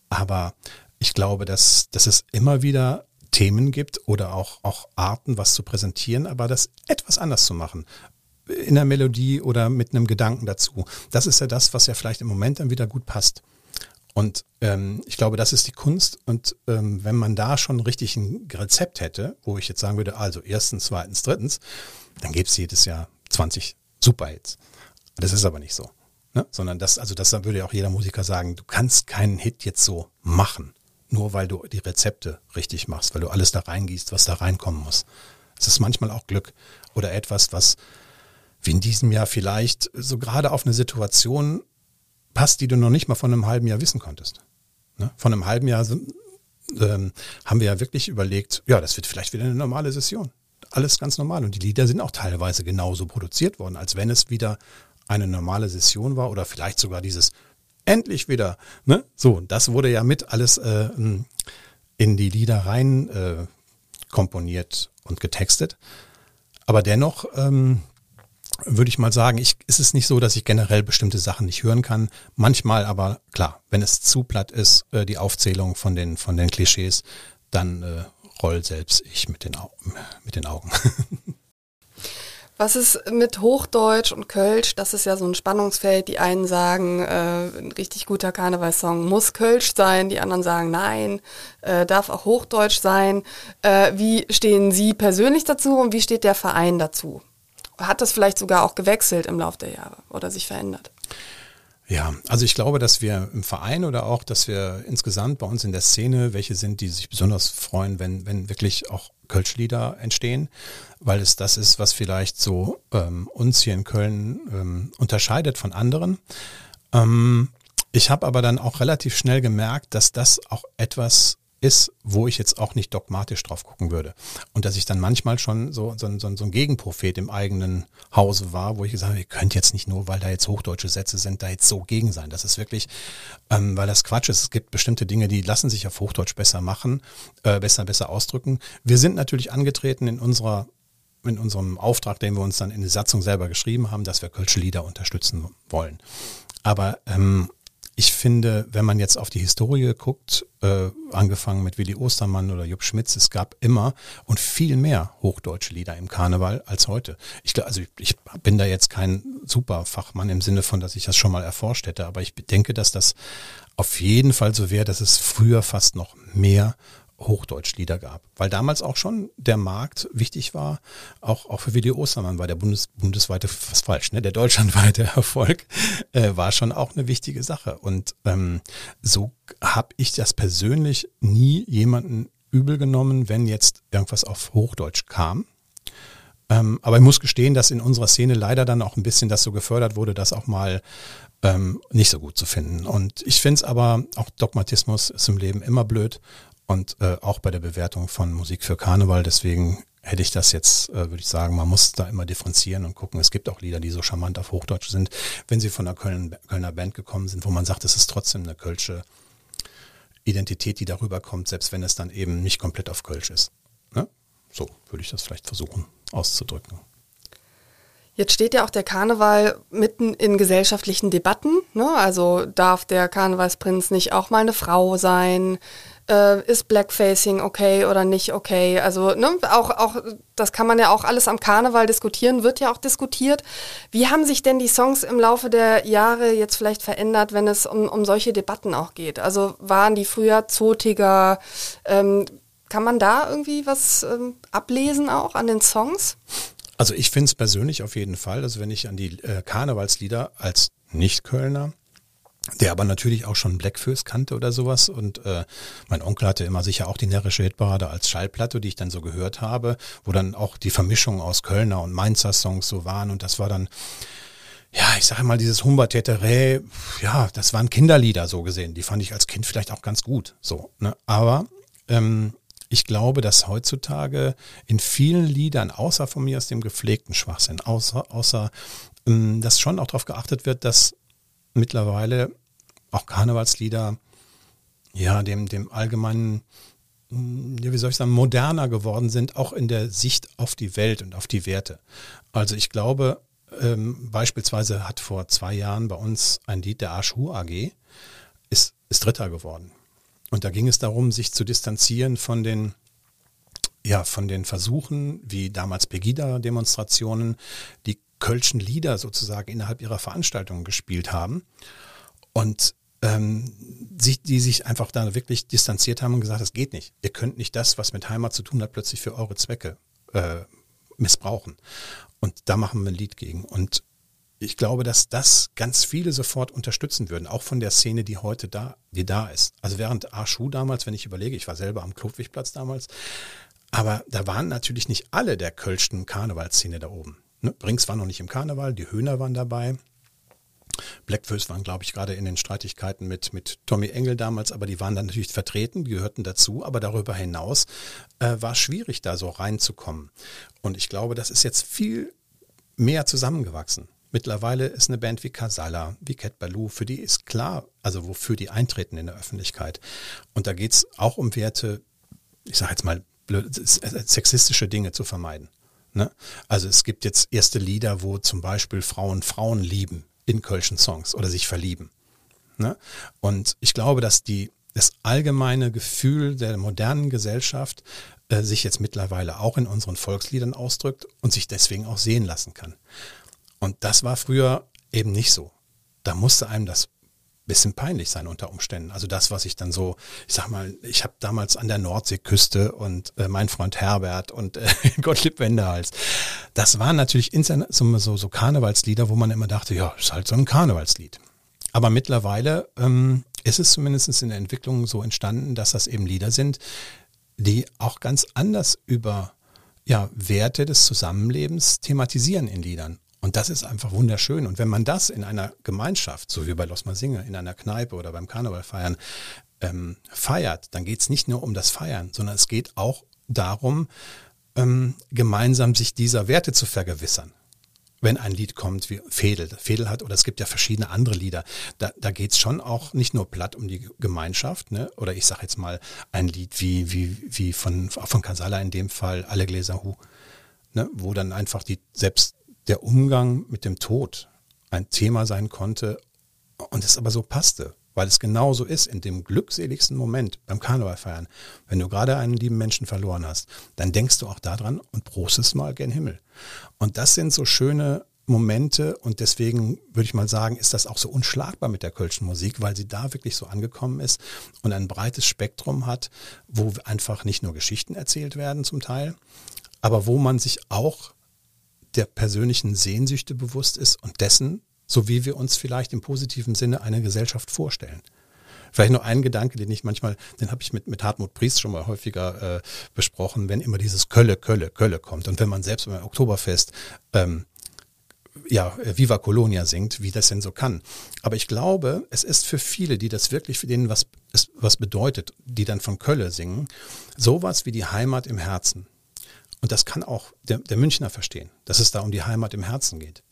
Aber ich glaube, dass, dass es immer wieder Themen gibt oder auch, auch Arten, was zu präsentieren, aber das etwas anders zu machen. In der Melodie oder mit einem Gedanken dazu. Das ist ja das, was ja vielleicht im Moment dann wieder gut passt. Und ähm, ich glaube, das ist die Kunst. Und ähm, wenn man da schon richtig ein Rezept hätte, wo ich jetzt sagen würde, also erstens, zweitens, drittens, dann gäbe es jedes Jahr 20 Superhits. Das ist aber nicht so. Ne? Sondern das, also das würde ja auch jeder Musiker sagen, du kannst keinen Hit jetzt so machen nur weil du die Rezepte richtig machst, weil du alles da reingießt, was da reinkommen muss. Es ist manchmal auch Glück oder etwas, was wie in diesem Jahr vielleicht so gerade auf eine Situation passt, die du noch nicht mal von einem halben Jahr wissen konntest. Ne? Von einem halben Jahr ähm, haben wir ja wirklich überlegt, ja, das wird vielleicht wieder eine normale Session. Alles ganz normal. Und die Lieder sind auch teilweise genauso produziert worden, als wenn es wieder eine normale Session war oder vielleicht sogar dieses endlich wieder. Ne? So, das wurde ja mit alles äh, in die Lieder rein äh, komponiert und getextet. Aber dennoch ähm, würde ich mal sagen, ich, ist es nicht so, dass ich generell bestimmte Sachen nicht hören kann. Manchmal aber, klar, wenn es zu platt ist, äh, die Aufzählung von den, von den Klischees, dann äh, roll selbst ich mit den, Au mit den Augen. <laughs> Was ist mit Hochdeutsch und Kölsch? Das ist ja so ein Spannungsfeld. Die einen sagen, äh, ein richtig guter Karnevalssong muss Kölsch sein, die anderen sagen, nein, äh, darf auch Hochdeutsch sein. Äh, wie stehen Sie persönlich dazu und wie steht der Verein dazu? Hat das vielleicht sogar auch gewechselt im Laufe der Jahre oder sich verändert? Ja, also ich glaube, dass wir im Verein oder auch, dass wir insgesamt bei uns in der Szene welche sind, die sich besonders freuen, wenn, wenn wirklich auch Kölschlieder entstehen, weil es das ist, was vielleicht so ähm, uns hier in Köln ähm, unterscheidet von anderen. Ähm, ich habe aber dann auch relativ schnell gemerkt, dass das auch etwas ist, wo ich jetzt auch nicht dogmatisch drauf gucken würde. Und dass ich dann manchmal schon so, so, so, so ein Gegenprophet im eigenen Hause war, wo ich gesagt habe, ihr könnt jetzt nicht nur, weil da jetzt hochdeutsche Sätze sind, da jetzt so gegen sein. Das ist wirklich, ähm, weil das Quatsch ist. Es gibt bestimmte Dinge, die lassen sich auf Hochdeutsch besser machen, äh, besser, besser ausdrücken. Wir sind natürlich angetreten in unserer in unserem Auftrag, den wir uns dann in die Satzung selber geschrieben haben, dass wir Kölsche Lieder unterstützen wollen. Aber ähm, ich finde, wenn man jetzt auf die Historie guckt, äh, angefangen mit Willi Ostermann oder Jupp Schmitz, es gab immer und viel mehr hochdeutsche Lieder im Karneval als heute. Ich, also ich bin da jetzt kein Superfachmann im Sinne von, dass ich das schon mal erforscht hätte, aber ich denke, dass das auf jeden Fall so wäre, dass es früher fast noch mehr Hochdeutschlieder gab. Weil damals auch schon der Markt wichtig war, auch, auch für Willi Ostermann war der Bundes, bundesweite, was falsch, ne? der deutschlandweite <laughs> Erfolg äh, war schon auch eine wichtige Sache. Und ähm, so habe ich das persönlich nie jemanden übel genommen, wenn jetzt irgendwas auf Hochdeutsch kam. Ähm, aber ich muss gestehen, dass in unserer Szene leider dann auch ein bisschen das so gefördert wurde, das auch mal ähm, nicht so gut zu finden. Und ich finde es aber, auch Dogmatismus ist im Leben immer blöd und äh, auch bei der Bewertung von Musik für Karneval. Deswegen hätte ich das jetzt, äh, würde ich sagen, man muss da immer differenzieren und gucken. Es gibt auch Lieder, die so charmant auf Hochdeutsch sind, wenn sie von einer Köln, Kölner Band gekommen sind, wo man sagt, es ist trotzdem eine Kölsche Identität, die darüber kommt, selbst wenn es dann eben nicht komplett auf Kölsch ist. Ne? So würde ich das vielleicht versuchen auszudrücken. Jetzt steht ja auch der Karneval mitten in gesellschaftlichen Debatten. Ne? Also darf der Karnevalsprinz nicht auch mal eine Frau sein? Äh, ist Blackfacing okay oder nicht okay? Also ne, auch, auch, das kann man ja auch alles am Karneval diskutieren, wird ja auch diskutiert. Wie haben sich denn die Songs im Laufe der Jahre jetzt vielleicht verändert, wenn es um, um solche Debatten auch geht? Also waren die früher zotiger? Ähm, kann man da irgendwie was ähm, ablesen auch an den Songs? Also ich finde es persönlich auf jeden Fall, also wenn ich an die äh, Karnevalslieder als Nicht-Kölner, der aber natürlich auch schon Blackfoes kannte oder sowas und äh, mein Onkel hatte immer sicher auch die närrische Hitparade als Schallplatte, die ich dann so gehört habe, wo dann auch die Vermischung aus Kölner und Mainzer Songs so waren und das war dann ja, ich sage mal, dieses Humber Tetere, ja, das waren Kinderlieder so gesehen. Die fand ich als Kind vielleicht auch ganz gut. So, ne? Aber ähm, ich glaube, dass heutzutage in vielen Liedern, außer von mir aus dem gepflegten Schwachsinn, außer, außer ähm, dass schon auch darauf geachtet wird, dass mittlerweile auch Karnevalslieder ja dem, dem allgemeinen, hm, ja, wie soll ich sagen, moderner geworden sind, auch in der Sicht auf die Welt und auf die Werte. Also ich glaube, ähm, beispielsweise hat vor zwei Jahren bei uns ein Lied der Arschu AG, ist, ist Dritter geworden. Und da ging es darum, sich zu distanzieren von den ja, von den Versuchen, wie damals Pegida-Demonstrationen, die Kölschen Lieder sozusagen innerhalb ihrer Veranstaltungen gespielt haben. Und ähm, sich, die sich einfach da wirklich distanziert haben und gesagt, das geht nicht. Ihr könnt nicht das, was mit Heimat zu tun hat, plötzlich für eure Zwecke äh, missbrauchen. Und da machen wir ein Lied gegen. Und ich glaube, dass das ganz viele sofort unterstützen würden, auch von der Szene, die heute da, die da ist. Also während Arschu damals, wenn ich überlege, ich war selber am Klopwigplatz damals, aber da waren natürlich nicht alle der Kölschen Karnevalszene da oben. Ne? Brinks war noch nicht im Karneval, die Höhner waren dabei. Blackfoes waren, glaube ich, gerade in den Streitigkeiten mit, mit Tommy Engel damals, aber die waren dann natürlich vertreten, die gehörten dazu, aber darüber hinaus äh, war schwierig, da so reinzukommen. Und ich glaube, das ist jetzt viel mehr zusammengewachsen. Mittlerweile ist eine Band wie Casala, wie Cat Baloo, für die ist klar, also wofür die eintreten in der Öffentlichkeit. Und da geht es auch um Werte, ich sage jetzt mal, blöd, sexistische Dinge zu vermeiden. Ne? Also es gibt jetzt erste Lieder, wo zum Beispiel Frauen Frauen lieben in Kölschen Songs oder sich verlieben. Ne? Und ich glaube, dass die, das allgemeine Gefühl der modernen Gesellschaft äh, sich jetzt mittlerweile auch in unseren Volksliedern ausdrückt und sich deswegen auch sehen lassen kann. Und das war früher eben nicht so. Da musste einem das bisschen peinlich sein unter Umständen. Also das, was ich dann so, ich sag mal, ich habe damals an der Nordseeküste und äh, mein Freund Herbert und äh, <laughs> Gottlieb Wendehals, das waren natürlich so, so, so Karnevalslieder, wo man immer dachte, ja, ist halt so ein Karnevalslied. Aber mittlerweile ähm, ist es zumindest in der Entwicklung so entstanden, dass das eben Lieder sind, die auch ganz anders über ja, Werte des Zusammenlebens thematisieren in Liedern. Und das ist einfach wunderschön. Und wenn man das in einer Gemeinschaft, so wie bei Los Singe, in einer Kneipe oder beim Karneval feiern, ähm, feiert, dann geht es nicht nur um das Feiern, sondern es geht auch darum, ähm, gemeinsam sich dieser Werte zu vergewissern. Wenn ein Lied kommt wie Fedel, Fedel hat, oder es gibt ja verschiedene andere Lieder, da, da geht es schon auch nicht nur platt um die Gemeinschaft, ne? oder ich sage jetzt mal ein Lied wie, wie, wie von, von Casala in dem Fall, Alle Gläser Hu, ne? wo dann einfach die selbst der Umgang mit dem Tod ein Thema sein konnte und es aber so passte, weil es genauso ist in dem glückseligsten Moment beim Karneval feiern. Wenn du gerade einen lieben Menschen verloren hast, dann denkst du auch daran und prostest mal gen Himmel. Und das sind so schöne Momente und deswegen würde ich mal sagen, ist das auch so unschlagbar mit der Kölschen Musik, weil sie da wirklich so angekommen ist und ein breites Spektrum hat, wo einfach nicht nur Geschichten erzählt werden zum Teil, aber wo man sich auch der persönlichen Sehnsüchte bewusst ist und dessen, so wie wir uns vielleicht im positiven Sinne eine Gesellschaft vorstellen. Vielleicht noch ein Gedanke, den ich manchmal, den habe ich mit, mit Hartmut Priest schon mal häufiger äh, besprochen, wenn immer dieses Kölle, Kölle, Kölle kommt und wenn man selbst beim Oktoberfest ähm, ja, Viva Colonia singt, wie das denn so kann. Aber ich glaube, es ist für viele, die das wirklich für denen was, was bedeutet, die dann von Kölle singen, sowas wie die Heimat im Herzen. Und das kann auch der, der Münchner verstehen, dass es da um die Heimat im Herzen geht.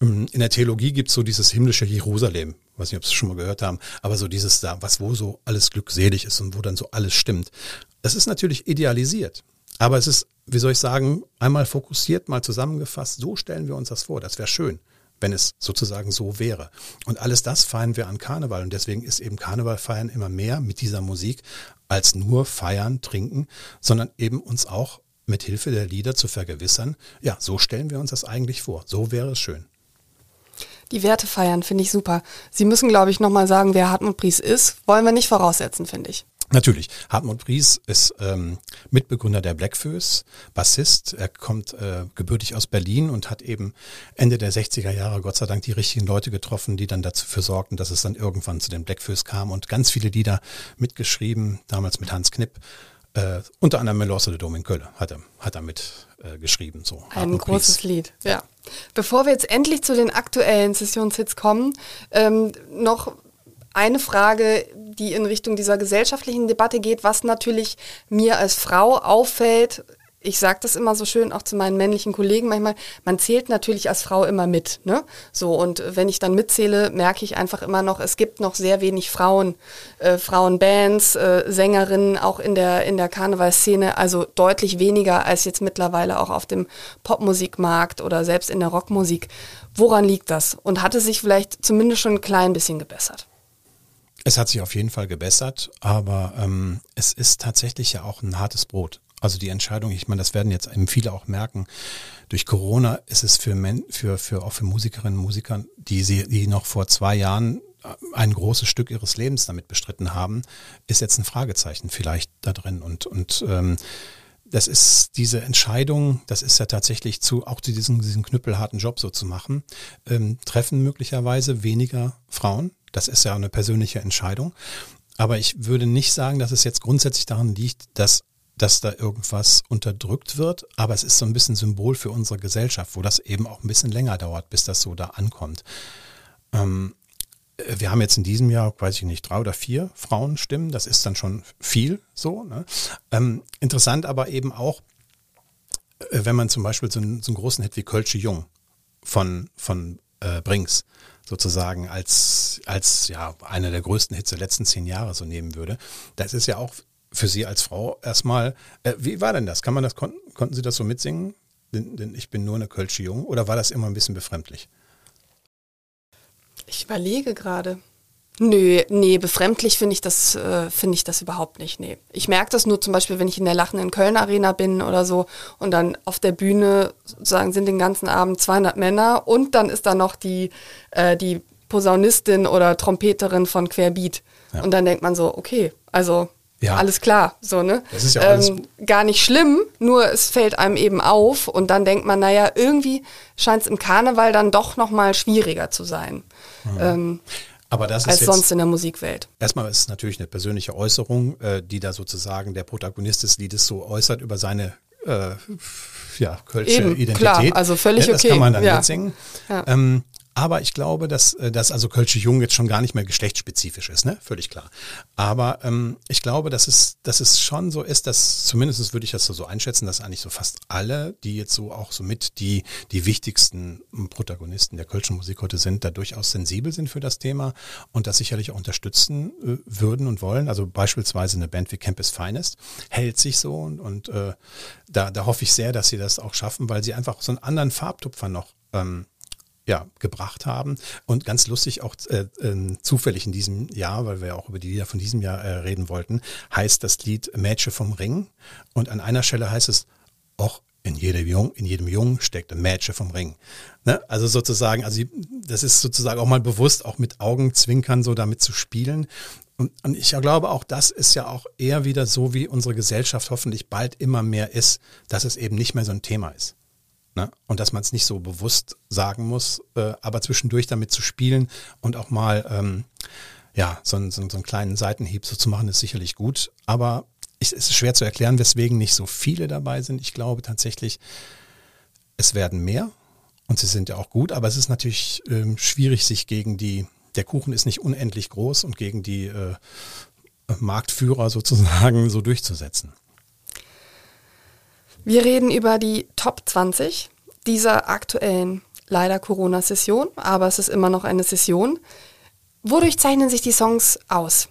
Ähm, in der Theologie gibt es so dieses himmlische Jerusalem, weiß nicht, ob Sie es schon mal gehört haben, aber so dieses da, was wo so alles glückselig ist und wo dann so alles stimmt. Das ist natürlich idealisiert, aber es ist, wie soll ich sagen, einmal fokussiert, mal zusammengefasst, so stellen wir uns das vor, das wäre schön wenn es sozusagen so wäre. Und alles das feiern wir an Karneval. Und deswegen ist eben Karneval feiern immer mehr mit dieser Musik als nur feiern, trinken, sondern eben uns auch mit Hilfe der Lieder zu vergewissern, ja, so stellen wir uns das eigentlich vor. So wäre es schön. Die Werte feiern, finde ich super. Sie müssen, glaube ich, nochmal sagen, wer Hartmut Pries ist. Wollen wir nicht voraussetzen, finde ich. Natürlich. Hartmut Pries ist ähm, Mitbegründer der Blackfoes, Bassist. Er kommt äh, gebürtig aus Berlin und hat eben Ende der 60er Jahre Gott sei Dank die richtigen Leute getroffen, die dann dafür sorgten, dass es dann irgendwann zu den Blackfoes kam und ganz viele Lieder mitgeschrieben, damals mit Hans Knipp. Äh, unter anderem Melosse de Dom in Köln hat er, hat er mit äh, geschrieben. So. Ein großes Pries. Lied, ja. Bevor wir jetzt endlich zu den aktuellen Sessionshits kommen, ähm, noch eine Frage, die in Richtung dieser gesellschaftlichen Debatte geht, was natürlich mir als Frau auffällt, ich sage das immer so schön auch zu meinen männlichen Kollegen manchmal, man zählt natürlich als Frau immer mit. Ne? So, und wenn ich dann mitzähle, merke ich einfach immer noch, es gibt noch sehr wenig Frauen, äh, Frauenbands, äh, Sängerinnen, auch in der, in der Karnevalszene, also deutlich weniger als jetzt mittlerweile auch auf dem Popmusikmarkt oder selbst in der Rockmusik. Woran liegt das? Und hatte sich vielleicht zumindest schon ein klein bisschen gebessert? Es hat sich auf jeden Fall gebessert, aber ähm, es ist tatsächlich ja auch ein hartes Brot. Also die Entscheidung, ich meine, das werden jetzt eben viele auch merken, durch Corona ist es für, Men für, für auch für Musikerinnen und Musiker, die, sie, die noch vor zwei Jahren ein großes Stück ihres Lebens damit bestritten haben, ist jetzt ein Fragezeichen vielleicht da drin. Und, und ähm, das ist diese Entscheidung, das ist ja tatsächlich zu, auch zu diesem, diesem knüppelharten Job so zu machen, ähm, treffen möglicherweise weniger Frauen. Das ist ja eine persönliche Entscheidung. Aber ich würde nicht sagen, dass es jetzt grundsätzlich daran liegt, dass dass da irgendwas unterdrückt wird, aber es ist so ein bisschen Symbol für unsere Gesellschaft, wo das eben auch ein bisschen länger dauert, bis das so da ankommt. Ähm, wir haben jetzt in diesem Jahr, weiß ich nicht, drei oder vier Frauenstimmen, das ist dann schon viel so. Ne? Ähm, interessant aber eben auch, äh, wenn man zum Beispiel so einen, so einen großen Hit wie Kölsche Jung von, von äh, Brinks sozusagen als, als ja, einer der größten Hits der letzten zehn Jahre so nehmen würde. Das ist ja auch für Sie als Frau erstmal, äh, wie war denn das? Kann man das, konnten, konnten Sie das so mitsingen? Denn, denn ich bin nur eine Kölsche Jung oder war das immer ein bisschen befremdlich? Ich überlege gerade. Nö, nee, befremdlich finde ich das, äh, finde ich das überhaupt nicht. Nee. Ich merke das nur zum Beispiel, wenn ich in der lachenden Köln Arena bin oder so und dann auf der Bühne sozusagen sind den ganzen Abend 200 Männer und dann ist da noch die, äh, die Posaunistin oder Trompeterin von Querbeat. Ja. Und dann denkt man so, okay, also ja. Alles klar, so, ne? Das ist ja alles ähm, gar nicht schlimm, nur es fällt einem eben auf und dann denkt man, naja, irgendwie scheint es im Karneval dann doch nochmal schwieriger zu sein. Mhm. Ähm, aber das als ist sonst in der Musikwelt. Erstmal ist es natürlich eine persönliche Äußerung, äh, die da sozusagen der Protagonist des Liedes so äußert über seine äh, ja, kölsche Eben, Identität. Klar, also völlig ja, das okay. Das kann man dann ja. mitsingen. Ja. Ähm, aber ich glaube, dass, äh, dass also Kölsche Jung jetzt schon gar nicht mehr geschlechtsspezifisch ist, ne? Völlig klar. Aber ähm, ich glaube, dass es, dass es schon so ist, dass zumindest würde ich das so einschätzen, dass eigentlich so fast alle, die jetzt so auch so mit die, die wichtigsten Protagonisten der Kölschen Musik heute sind, da durchaus sensibel sind für das Thema und das sicherlich auch unterstützen äh, würden und wollen. Also beispielsweise eine Band wie Campus Finest hält sich so und, und äh, da, da hoffe ich sehr, dass sie das auch schaffen, weil sie einfach so einen anderen Farbtupfer noch ähm, ja, gebracht haben. Und ganz lustig auch äh, äh, zufällig in diesem Jahr, weil wir auch über die Lieder von diesem Jahr äh, reden wollten, heißt das Lied Mädchen vom Ring. Und an einer Stelle heißt es, auch in jedem Jungen, in jedem Jungen steckt ein Mädchen vom Ring. Ne? Also sozusagen, also das ist sozusagen auch mal bewusst, auch mit Augenzwinkern so damit zu spielen. Und, und ich glaube, auch das ist ja auch eher wieder so, wie unsere Gesellschaft hoffentlich bald immer mehr ist, dass es eben nicht mehr so ein Thema ist. Ne? Und dass man es nicht so bewusst sagen muss, äh, aber zwischendurch damit zu spielen und auch mal ähm, ja, so, so, so einen kleinen Seitenhieb so zu machen, ist sicherlich gut. Aber ich, es ist schwer zu erklären, weswegen nicht so viele dabei sind. Ich glaube tatsächlich, es werden mehr und sie sind ja auch gut, aber es ist natürlich ähm, schwierig, sich gegen die, der Kuchen ist nicht unendlich groß und gegen die äh, Marktführer sozusagen so durchzusetzen. Wir reden über die Top 20 dieser aktuellen, leider Corona-Session, aber es ist immer noch eine Session. Wodurch zeichnen sich die Songs aus?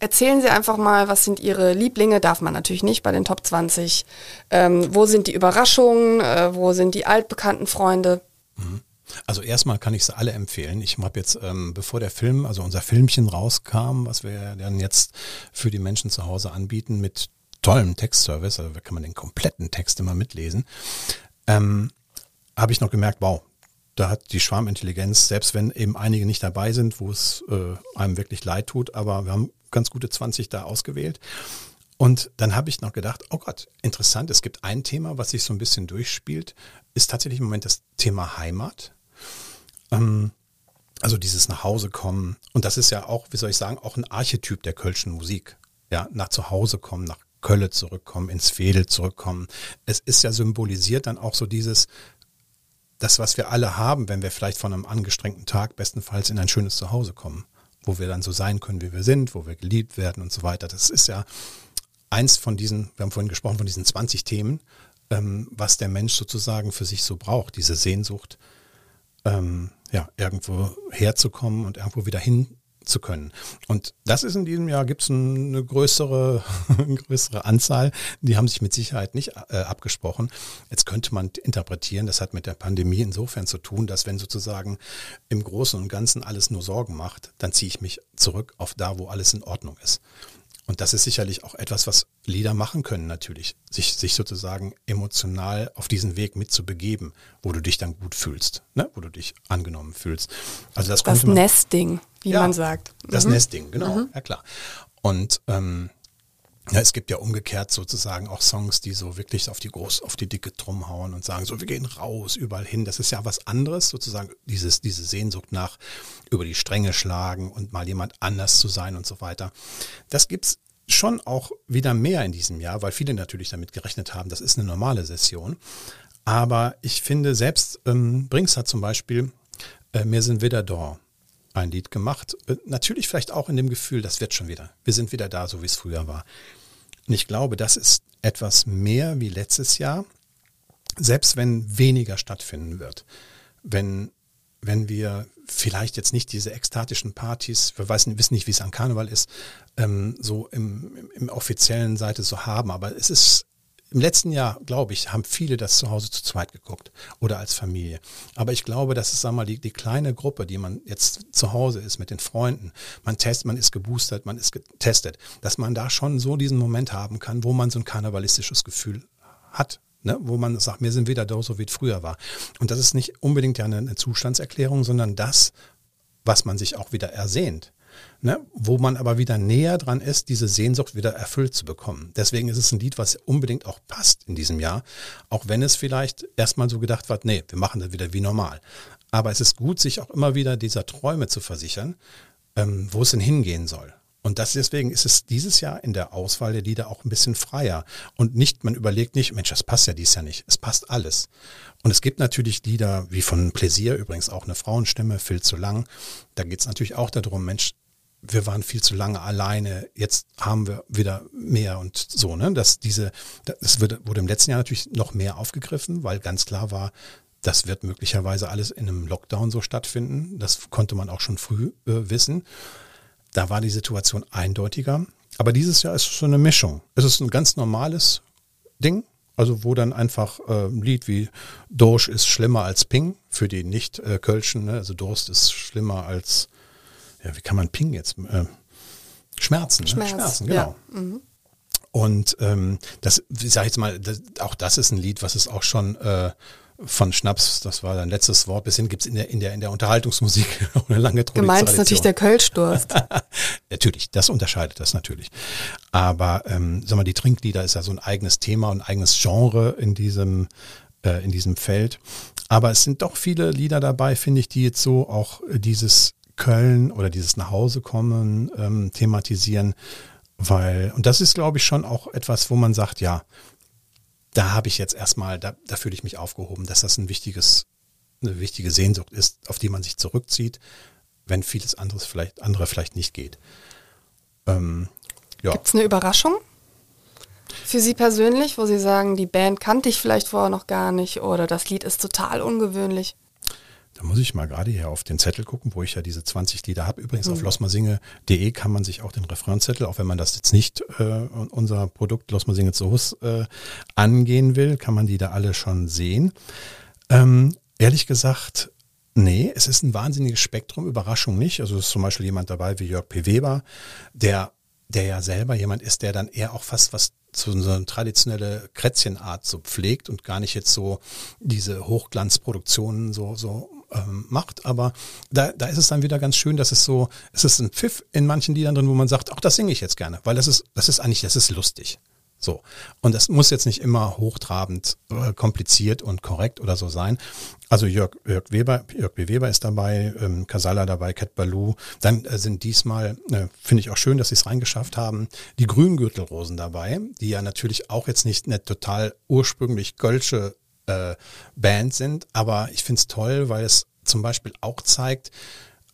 Erzählen Sie einfach mal, was sind Ihre Lieblinge? Darf man natürlich nicht bei den Top 20. Ähm, wo sind die Überraschungen? Äh, wo sind die altbekannten Freunde? Mhm. Also erstmal kann ich sie alle empfehlen. Ich habe jetzt, ähm, bevor der Film, also unser Filmchen rauskam, was wir dann jetzt für die Menschen zu Hause anbieten, mit tollem Textservice, also da kann man den kompletten Text immer mitlesen, ähm, habe ich noch gemerkt, wow, da hat die Schwarmintelligenz, selbst wenn eben einige nicht dabei sind, wo es äh, einem wirklich leid tut, aber wir haben ganz gute 20 da ausgewählt. Und dann habe ich noch gedacht, oh Gott, interessant, es gibt ein Thema, was sich so ein bisschen durchspielt, ist tatsächlich im Moment das Thema Heimat. Ähm, also dieses nach Hause kommen. Und das ist ja auch, wie soll ich sagen, auch ein Archetyp der kölschen Musik. Ja, nach zu Hause kommen, nach Kölle zurückkommen, ins Fädel zurückkommen. Es ist ja symbolisiert dann auch so dieses, das, was wir alle haben, wenn wir vielleicht von einem angestrengten Tag bestenfalls in ein schönes Zuhause kommen, wo wir dann so sein können, wie wir sind, wo wir geliebt werden und so weiter. Das ist ja eins von diesen, wir haben vorhin gesprochen von diesen 20 Themen, ähm, was der Mensch sozusagen für sich so braucht, diese Sehnsucht, ähm, ja, irgendwo herzukommen und irgendwo wieder hin zu können. Und das ist in diesem Jahr, gibt es eine größere, <laughs> eine größere Anzahl. Die haben sich mit Sicherheit nicht äh, abgesprochen. Jetzt könnte man interpretieren, das hat mit der Pandemie insofern zu tun, dass wenn sozusagen im Großen und Ganzen alles nur Sorgen macht, dann ziehe ich mich zurück auf da, wo alles in Ordnung ist. Und das ist sicherlich auch etwas, was Lieder machen können natürlich, sich, sich sozusagen emotional auf diesen Weg mitzubegeben, wo du dich dann gut fühlst, ne? wo du dich angenommen fühlst. Also das, das Nestding, wie ja, man sagt. Das mhm. Nestding, genau, mhm. ja klar. Und ähm, ja, es gibt ja umgekehrt sozusagen auch Songs, die so wirklich auf die groß, auf die dicke Drum hauen und sagen, so wir gehen raus, überall hin. Das ist ja was anderes, sozusagen dieses, diese Sehnsucht nach über die Stränge schlagen und mal jemand anders zu sein und so weiter. Das gibt's schon auch wieder mehr in diesem Jahr, weil viele natürlich damit gerechnet haben, das ist eine normale Session. Aber ich finde, selbst ähm, Brinks hat zum Beispiel äh, Wir sind wieder da ein Lied gemacht. Äh, natürlich vielleicht auch in dem Gefühl, das wird schon wieder. Wir sind wieder da, so wie es früher war. Und ich glaube, das ist etwas mehr wie letztes Jahr, selbst wenn weniger stattfinden wird. Wenn, wenn wir vielleicht jetzt nicht diese ekstatischen Partys, wir wissen, nicht, wie es an Karneval ist, ähm, so im, im, im offiziellen Seite so haben, aber es ist im letzten Jahr, glaube ich, haben viele das zu Hause zu zweit geguckt oder als Familie. Aber ich glaube, das ist, sag mal, die, die kleine Gruppe, die man jetzt zu Hause ist mit den Freunden. Man testet, man ist geboostert, man ist getestet, dass man da schon so diesen Moment haben kann, wo man so ein karnevalistisches Gefühl hat. Ne, wo man sagt, wir sind wieder da, so wie es früher war. Und das ist nicht unbedingt ja eine, eine Zustandserklärung, sondern das, was man sich auch wieder ersehnt ne, wo man aber wieder näher dran ist, diese Sehnsucht wieder erfüllt zu bekommen. Deswegen ist es ein Lied, was unbedingt auch passt in diesem Jahr, auch wenn es vielleicht erstmal so gedacht wird, nee, wir machen das wieder wie normal. Aber es ist gut, sich auch immer wieder dieser Träume zu versichern, ähm, wo es denn hingehen soll. Und das deswegen ist es dieses Jahr in der Auswahl der Lieder auch ein bisschen freier. Und nicht, man überlegt nicht, Mensch, das passt ja dieses Jahr nicht. Es passt alles. Und es gibt natürlich Lieder, wie von Pläsier, übrigens auch eine Frauenstimme, viel zu lang. Da geht es natürlich auch darum, Mensch, wir waren viel zu lange alleine, jetzt haben wir wieder mehr und so, ne? Dass diese, das wurde, im letzten Jahr natürlich noch mehr aufgegriffen, weil ganz klar war, das wird möglicherweise alles in einem Lockdown so stattfinden. Das konnte man auch schon früh äh, wissen. Da war die Situation eindeutiger. Aber dieses Jahr ist es so eine Mischung. Es ist ein ganz normales Ding, also wo dann einfach äh, ein Lied wie Dorsch ist schlimmer als Ping für die Nicht-Kölschen. Äh, ne? Also Durst ist schlimmer als ja, wie kann man Ping jetzt? Äh, Schmerzen, ne? Schmerz, Schmerzen, genau. Ja. Mhm. Und ähm, das, ich sag jetzt mal, das, auch das ist ein Lied, was es auch schon äh, von Schnaps, das war dein letztes Wort, bis hin gibt es in der, in, der, in der Unterhaltungsmusik <laughs> eine lange Tradition. Gemeint ist natürlich der Kölschdurst. <laughs> natürlich, das unterscheidet das natürlich. Aber ähm, sag mal, die Trinklieder ist ja so ein eigenes Thema und ein eigenes Genre in diesem, äh, in diesem Feld. Aber es sind doch viele Lieder dabei, finde ich, die jetzt so auch dieses Köln oder dieses Nachhausekommen ähm, thematisieren, weil, und das ist, glaube ich, schon auch etwas, wo man sagt, ja, da habe ich jetzt erstmal, da, da fühle ich mich aufgehoben, dass das ein wichtiges, eine wichtige Sehnsucht ist, auf die man sich zurückzieht, wenn vieles anderes vielleicht, andere vielleicht nicht geht. Ähm, ja. Gibt es eine Überraschung für Sie persönlich, wo Sie sagen, die Band kannte ich vielleicht vorher noch gar nicht oder das Lied ist total ungewöhnlich? Da muss ich mal gerade hier auf den Zettel gucken, wo ich ja diese 20 Lieder habe. Übrigens mhm. auf losmersinge.de kann man sich auch den Referenzzettel, auch wenn man das jetzt nicht äh, unser Produkt Losmersinge zu Hus äh, angehen will, kann man die da alle schon sehen. Ähm, ehrlich gesagt, nee, es ist ein wahnsinniges Spektrum, Überraschung nicht. Also es ist zum Beispiel jemand dabei wie Jörg P. Weber, der der ja selber jemand ist, der dann eher auch fast was zu so eine traditionelle Krätzchenart so pflegt und gar nicht jetzt so diese Hochglanzproduktionen so, so ähm, macht. Aber da, da ist es dann wieder ganz schön, dass es so, es ist ein Pfiff in manchen Liedern drin, wo man sagt, ach, das singe ich jetzt gerne, weil das ist, das ist eigentlich, das ist lustig. So. Und das muss jetzt nicht immer hochtrabend, äh, kompliziert und korrekt oder so sein. Also Jörg, Jörg Weber, Jörg B. Weber ist dabei, ähm, Casala dabei, Cat Baloo. Dann äh, sind diesmal, äh, finde ich auch schön, dass sie es reingeschafft haben, die Grüngürtelrosen dabei, die ja natürlich auch jetzt nicht eine total ursprünglich Gölsche äh, Band sind, aber ich finde es toll, weil es zum Beispiel auch zeigt,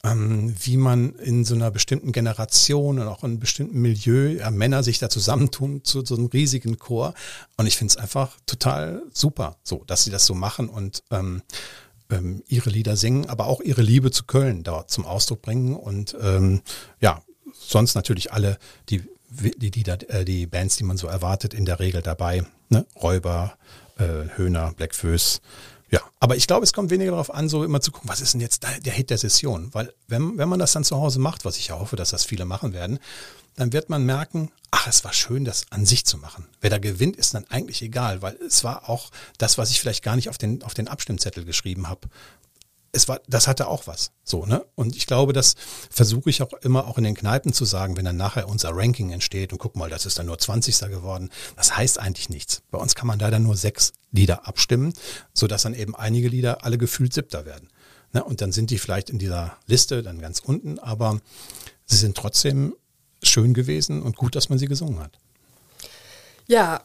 ähm, wie man in so einer bestimmten Generation und auch in einem bestimmten Milieu ja, Männer sich da zusammentun zu so einem riesigen Chor. Und ich finde es einfach total super, so, dass sie das so machen und ähm, ähm, ihre Lieder singen, aber auch ihre Liebe zu Köln dort zum Ausdruck bringen. Und ähm, ja, sonst natürlich alle die die, die, äh, die Bands, die man so erwartet, in der Regel dabei. Ne? Räuber, äh, Höhner, Black Föß. Ja, aber ich glaube, es kommt weniger darauf an, so immer zu gucken, was ist denn jetzt der Hit der Session? Weil wenn, wenn man das dann zu Hause macht, was ich ja hoffe, dass das viele machen werden, dann wird man merken, ach, es war schön, das an sich zu machen. Wer da gewinnt, ist dann eigentlich egal, weil es war auch das, was ich vielleicht gar nicht auf den, auf den Abstimmzettel geschrieben habe es war, das hatte auch was. So, ne? Und ich glaube, das versuche ich auch immer auch in den Kneipen zu sagen, wenn dann nachher unser Ranking entsteht und guck mal, das ist dann nur 20. geworden. Das heißt eigentlich nichts. Bei uns kann man leider nur sechs Lieder abstimmen, sodass dann eben einige Lieder alle gefühlt siebter werden. Ne? Und dann sind die vielleicht in dieser Liste dann ganz unten, aber sie sind trotzdem schön gewesen und gut, dass man sie gesungen hat. Ja,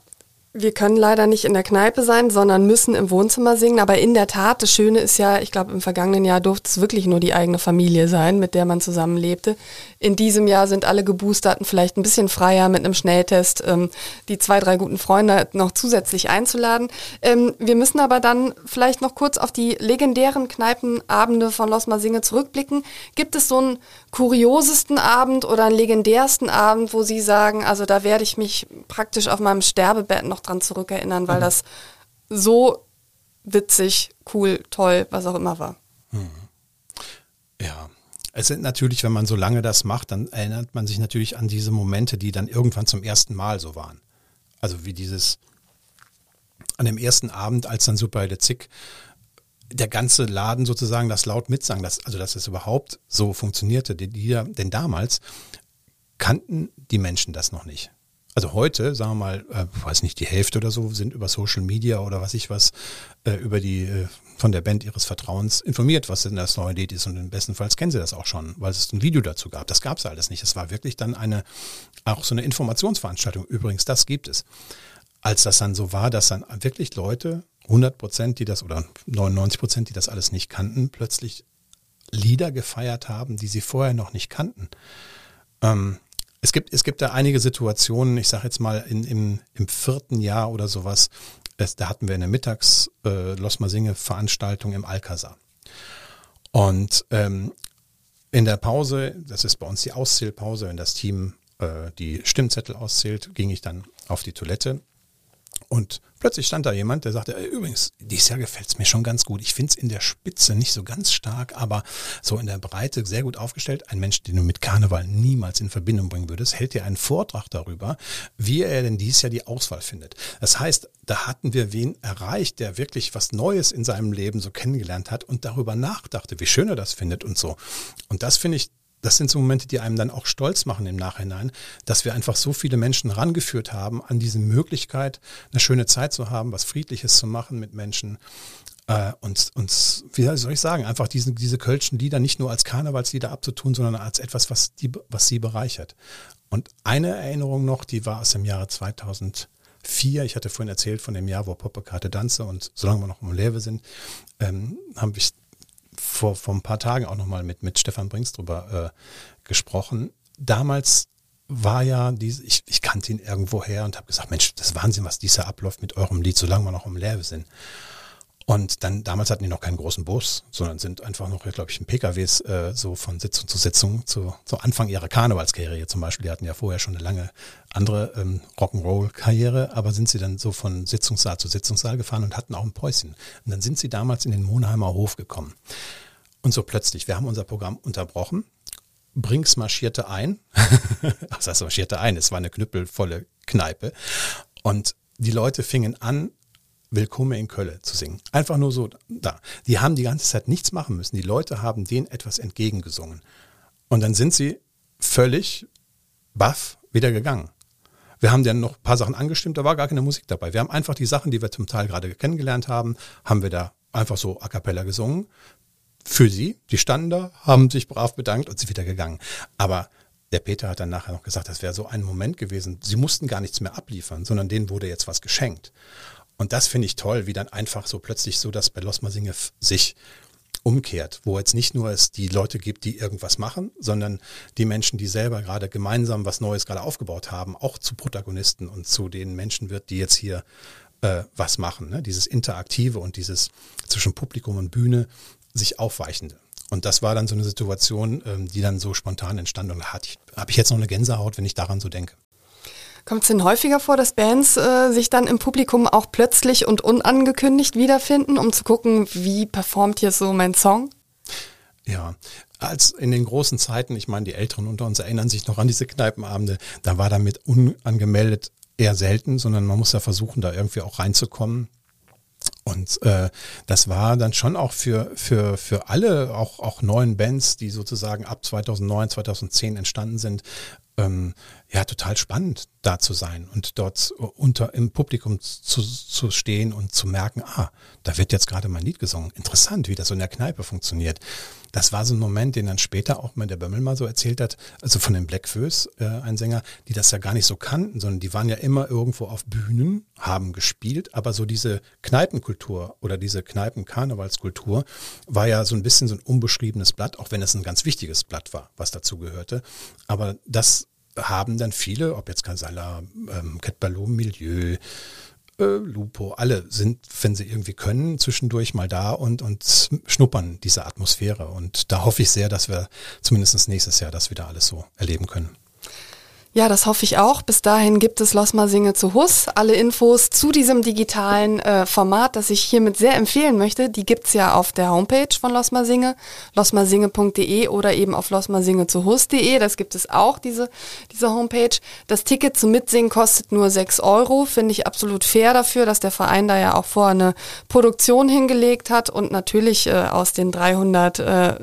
wir können leider nicht in der Kneipe sein, sondern müssen im Wohnzimmer singen. Aber in der Tat, das Schöne ist ja, ich glaube, im vergangenen Jahr durfte es wirklich nur die eigene Familie sein, mit der man zusammenlebte. In diesem Jahr sind alle Geboosterten vielleicht ein bisschen freier mit einem Schnelltest, ähm, die zwei, drei guten Freunde noch zusätzlich einzuladen. Ähm, wir müssen aber dann vielleicht noch kurz auf die legendären Kneipenabende von Losma Singe zurückblicken. Gibt es so einen kuriosesten Abend oder einen legendärsten Abend, wo Sie sagen, also da werde ich mich praktisch auf meinem Sterbebett noch dran zurückerinnern, weil mhm. das so witzig, cool, toll, was auch immer war. Mhm. Ja. Es sind natürlich, wenn man so lange das macht, dann erinnert man sich natürlich an diese Momente, die dann irgendwann zum ersten Mal so waren. Also wie dieses an dem ersten Abend, als dann Super Zick der ganze Laden sozusagen das laut mitsang, dass, also dass es überhaupt so funktionierte. Die, die, denn damals kannten die Menschen das noch nicht. Also heute, sagen wir mal, äh, weiß nicht, die Hälfte oder so sind über Social Media oder was ich was, äh, über die äh, von der Band ihres Vertrauens informiert, was denn das neue Lied ist. Und im besten Fall kennen sie das auch schon, weil es ein Video dazu gab. Das gab es alles nicht. Es war wirklich dann eine, auch so eine Informationsveranstaltung. Übrigens, das gibt es. Als das dann so war, dass dann wirklich Leute, 100 Prozent, die das, oder 99 Prozent, die das alles nicht kannten, plötzlich Lieder gefeiert haben, die sie vorher noch nicht kannten. Ähm, es gibt, es gibt da einige Situationen, ich sage jetzt mal in, im, im vierten Jahr oder sowas, es, da hatten wir eine Mittags äh, Losmersinge Veranstaltung im Alcazar. Und ähm, in der Pause, das ist bei uns die Auszählpause, wenn das Team äh, die Stimmzettel auszählt, ging ich dann auf die Toilette und plötzlich stand da jemand, der sagte, äh, übrigens, dieses Jahr gefällt es mir schon ganz gut. Ich finde es in der Spitze nicht so ganz stark, aber so in der Breite sehr gut aufgestellt. Ein Mensch, den du mit Karneval niemals in Verbindung bringen würdest, hält dir einen Vortrag darüber, wie er denn dieses Jahr die Auswahl findet. Das heißt, da hatten wir wen erreicht, der wirklich was Neues in seinem Leben so kennengelernt hat und darüber nachdachte, wie schön er das findet und so. Und das finde ich das sind so Momente, die einem dann auch stolz machen im Nachhinein, dass wir einfach so viele Menschen rangeführt haben an diese Möglichkeit, eine schöne Zeit zu haben, was Friedliches zu machen mit Menschen. Äh, und wie soll ich sagen, einfach diese, diese Kölschen Lieder nicht nur als Karnevalslieder abzutun, sondern als etwas, was, die, was sie bereichert. Und eine Erinnerung noch, die war aus dem Jahre 2004. Ich hatte vorhin erzählt von dem Jahr, wo Poppekarte Danze und solange wir noch im Lewe sind, ähm, haben wir vor, vor ein paar Tagen auch nochmal mit, mit Stefan Brinks drüber äh, gesprochen. Damals war ja, diese, ich, ich kannte ihn irgendwo her und habe gesagt, Mensch, das ist Wahnsinn, was dieser abläuft mit eurem Lied, solange wir noch im Leer sind. Und dann, damals hatten die noch keinen großen Bus, sondern sind einfach noch, glaube ich, in PKWs äh, so von Sitzung zu Sitzung zu, zu Anfang ihrer Karnevalskarriere zum Beispiel. Die hatten ja vorher schon eine lange andere ähm, Rock'n'Roll-Karriere, aber sind sie dann so von Sitzungssaal zu Sitzungssaal gefahren und hatten auch ein Päuschen. Und dann sind sie damals in den Monheimer Hof gekommen. Und so plötzlich, wir haben unser Programm unterbrochen. Brinks marschierte ein. <laughs> Was heißt marschierte ein? Es war eine knüppelvolle Kneipe. Und die Leute fingen an, Willkommen in Köln zu singen. Einfach nur so da. Die haben die ganze Zeit nichts machen müssen. Die Leute haben denen etwas entgegengesungen. Und dann sind sie völlig baff wieder gegangen. Wir haben dann noch ein paar Sachen angestimmt, da war gar keine Musik dabei. Wir haben einfach die Sachen, die wir zum Teil gerade kennengelernt haben, haben wir da einfach so a cappella gesungen. Für sie, die standen da, haben sich brav bedankt und sind wieder gegangen. Aber der Peter hat dann nachher noch gesagt, das wäre so ein Moment gewesen. Sie mussten gar nichts mehr abliefern, sondern denen wurde jetzt was geschenkt. Und das finde ich toll, wie dann einfach so plötzlich so das bei Losmersinge sich umkehrt, wo jetzt nicht nur es die Leute gibt, die irgendwas machen, sondern die Menschen, die selber gerade gemeinsam was Neues gerade aufgebaut haben, auch zu Protagonisten und zu den Menschen wird, die jetzt hier äh, was machen. Ne? Dieses Interaktive und dieses zwischen Publikum und Bühne sich aufweichende. Und das war dann so eine Situation, ähm, die dann so spontan entstand. Und da habe ich jetzt noch eine Gänsehaut, wenn ich daran so denke. Kommt es denn häufiger vor, dass Bands äh, sich dann im Publikum auch plötzlich und unangekündigt wiederfinden, um zu gucken, wie performt hier so mein Song? Ja, als in den großen Zeiten, ich meine, die Älteren unter uns erinnern sich noch an diese Kneipenabende, da war damit unangemeldet eher selten, sondern man muss ja versuchen, da irgendwie auch reinzukommen. Und äh, das war dann schon auch für, für, für alle, auch, auch neuen Bands, die sozusagen ab 2009, 2010 entstanden sind, ähm, ja, total spannend da zu sein und dort unter im Publikum zu, zu stehen und zu merken, ah, da wird jetzt gerade mein Lied gesungen. Interessant, wie das so in der Kneipe funktioniert. Das war so ein Moment, den dann später auch mal der Bömmel mal so erzählt hat, also von den Blackfoes, äh, ein Sänger, die das ja gar nicht so kannten, sondern die waren ja immer irgendwo auf Bühnen, haben gespielt, aber so diese Kneipenkultur oder diese Kneipen-Karnevalskultur war ja so ein bisschen so ein unbeschriebenes Blatt, auch wenn es ein ganz wichtiges Blatt war, was dazu gehörte. Aber das haben dann viele, ob jetzt Casala, ähm, Cat Milieu, äh, Lupo, alle sind, wenn sie irgendwie können, zwischendurch mal da und, und schnuppern diese Atmosphäre. Und da hoffe ich sehr, dass wir zumindest nächstes Jahr das wieder alles so erleben können. Ja, das hoffe ich auch. Bis dahin gibt es Losma Singe zu Hus. Alle Infos zu diesem digitalen äh, Format, das ich hiermit sehr empfehlen möchte, die gibt's ja auf der Homepage von Losma Singe, losmasinge.de oder eben auf losmasinge zu Hus.de. Das gibt es auch, diese, diese Homepage. Das Ticket zum Mitsingen kostet nur sechs Euro. Finde ich absolut fair dafür, dass der Verein da ja auch vorher eine Produktion hingelegt hat und natürlich äh, aus den 300 äh,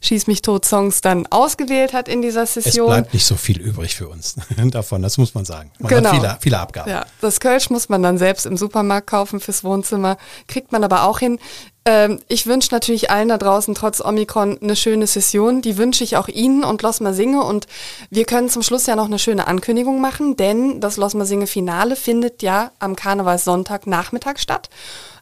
Schieß mich tot Songs dann ausgewählt hat in dieser Session. Es bleibt nicht so viel übrig für uns <laughs> davon, das muss man sagen. Man genau. hat viele, viele Abgaben. Ja, das Kölsch muss man dann selbst im Supermarkt kaufen fürs Wohnzimmer, kriegt man aber auch hin. Ähm, ich wünsche natürlich allen da draußen trotz Omikron eine schöne Session. Die wünsche ich auch Ihnen und Losma Singe. Und wir können zum Schluss ja noch eine schöne Ankündigung machen, denn das Losma Singe Finale findet ja am Karnevalssonntag Nachmittag statt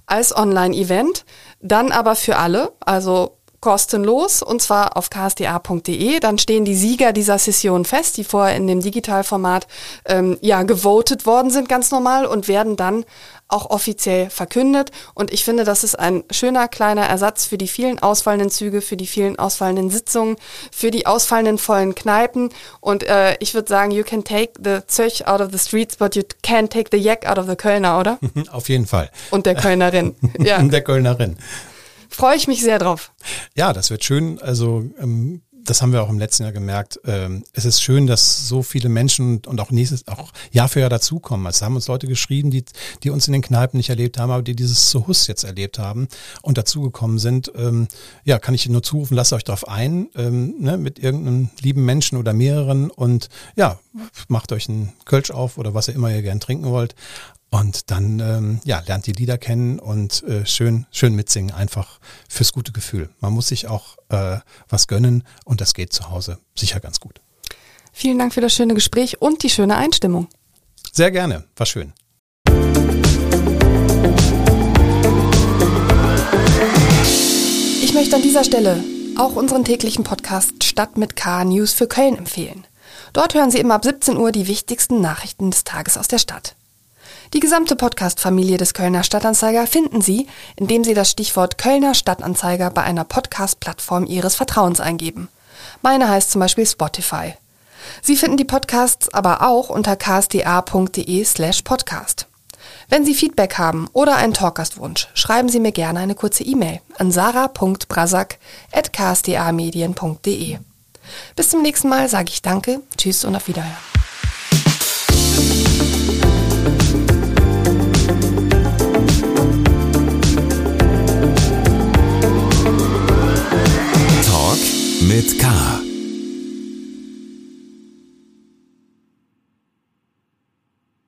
als Online-Event. Dann aber für alle, also kostenlos und zwar auf ksda.de. Dann stehen die Sieger dieser Session fest, die vorher in dem Digitalformat ähm, ja gewotet worden sind, ganz normal und werden dann auch offiziell verkündet. Und ich finde, das ist ein schöner kleiner Ersatz für die vielen ausfallenden Züge, für die vielen ausfallenden Sitzungen, für die ausfallenden vollen Kneipen. Und äh, ich würde sagen, you can take the Zöch out of the streets, but you can't take the Jack out of the Kölner, oder? <laughs> Auf jeden Fall. Und der Kölnerin. <laughs> ja. Und der Kölnerin freue ich mich sehr drauf. Ja, das wird schön. Also ähm, das haben wir auch im letzten Jahr gemerkt. Ähm, es ist schön, dass so viele Menschen und auch nächstes, auch Jahr für Jahr dazukommen. Also haben uns Leute geschrieben, die, die uns in den Kneipen nicht erlebt haben, aber die dieses Zuhus jetzt erlebt haben und dazugekommen sind. Ähm, ja, kann ich nur zurufen, lasst euch darauf ein, ähm, ne, mit irgendeinem lieben Menschen oder mehreren und ja, macht euch einen Kölsch auf oder was ihr immer ihr gern trinken wollt. Und dann ähm, ja, lernt die Lieder kennen und äh, schön, schön mitsingen, einfach fürs gute Gefühl. Man muss sich auch äh, was gönnen und das geht zu Hause sicher ganz gut. Vielen Dank für das schöne Gespräch und die schöne Einstimmung. Sehr gerne, war schön. Ich möchte an dieser Stelle auch unseren täglichen Podcast Stadt mit K News für Köln empfehlen. Dort hören Sie immer ab 17 Uhr die wichtigsten Nachrichten des Tages aus der Stadt. Die gesamte Podcast-Familie des Kölner Stadtanzeiger finden Sie, indem Sie das Stichwort Kölner Stadtanzeiger bei einer Podcast-Plattform Ihres Vertrauens eingeben. Meine heißt zum Beispiel Spotify. Sie finden die Podcasts aber auch unter ksda.de slash podcast. Wenn Sie Feedback haben oder einen Talkgastwunsch, schreiben Sie mir gerne eine kurze E-Mail an sarah.brasak.ksda-medien.de. Bis zum nächsten Mal sage ich Danke, Tschüss und auf Wiederhören. Mit K.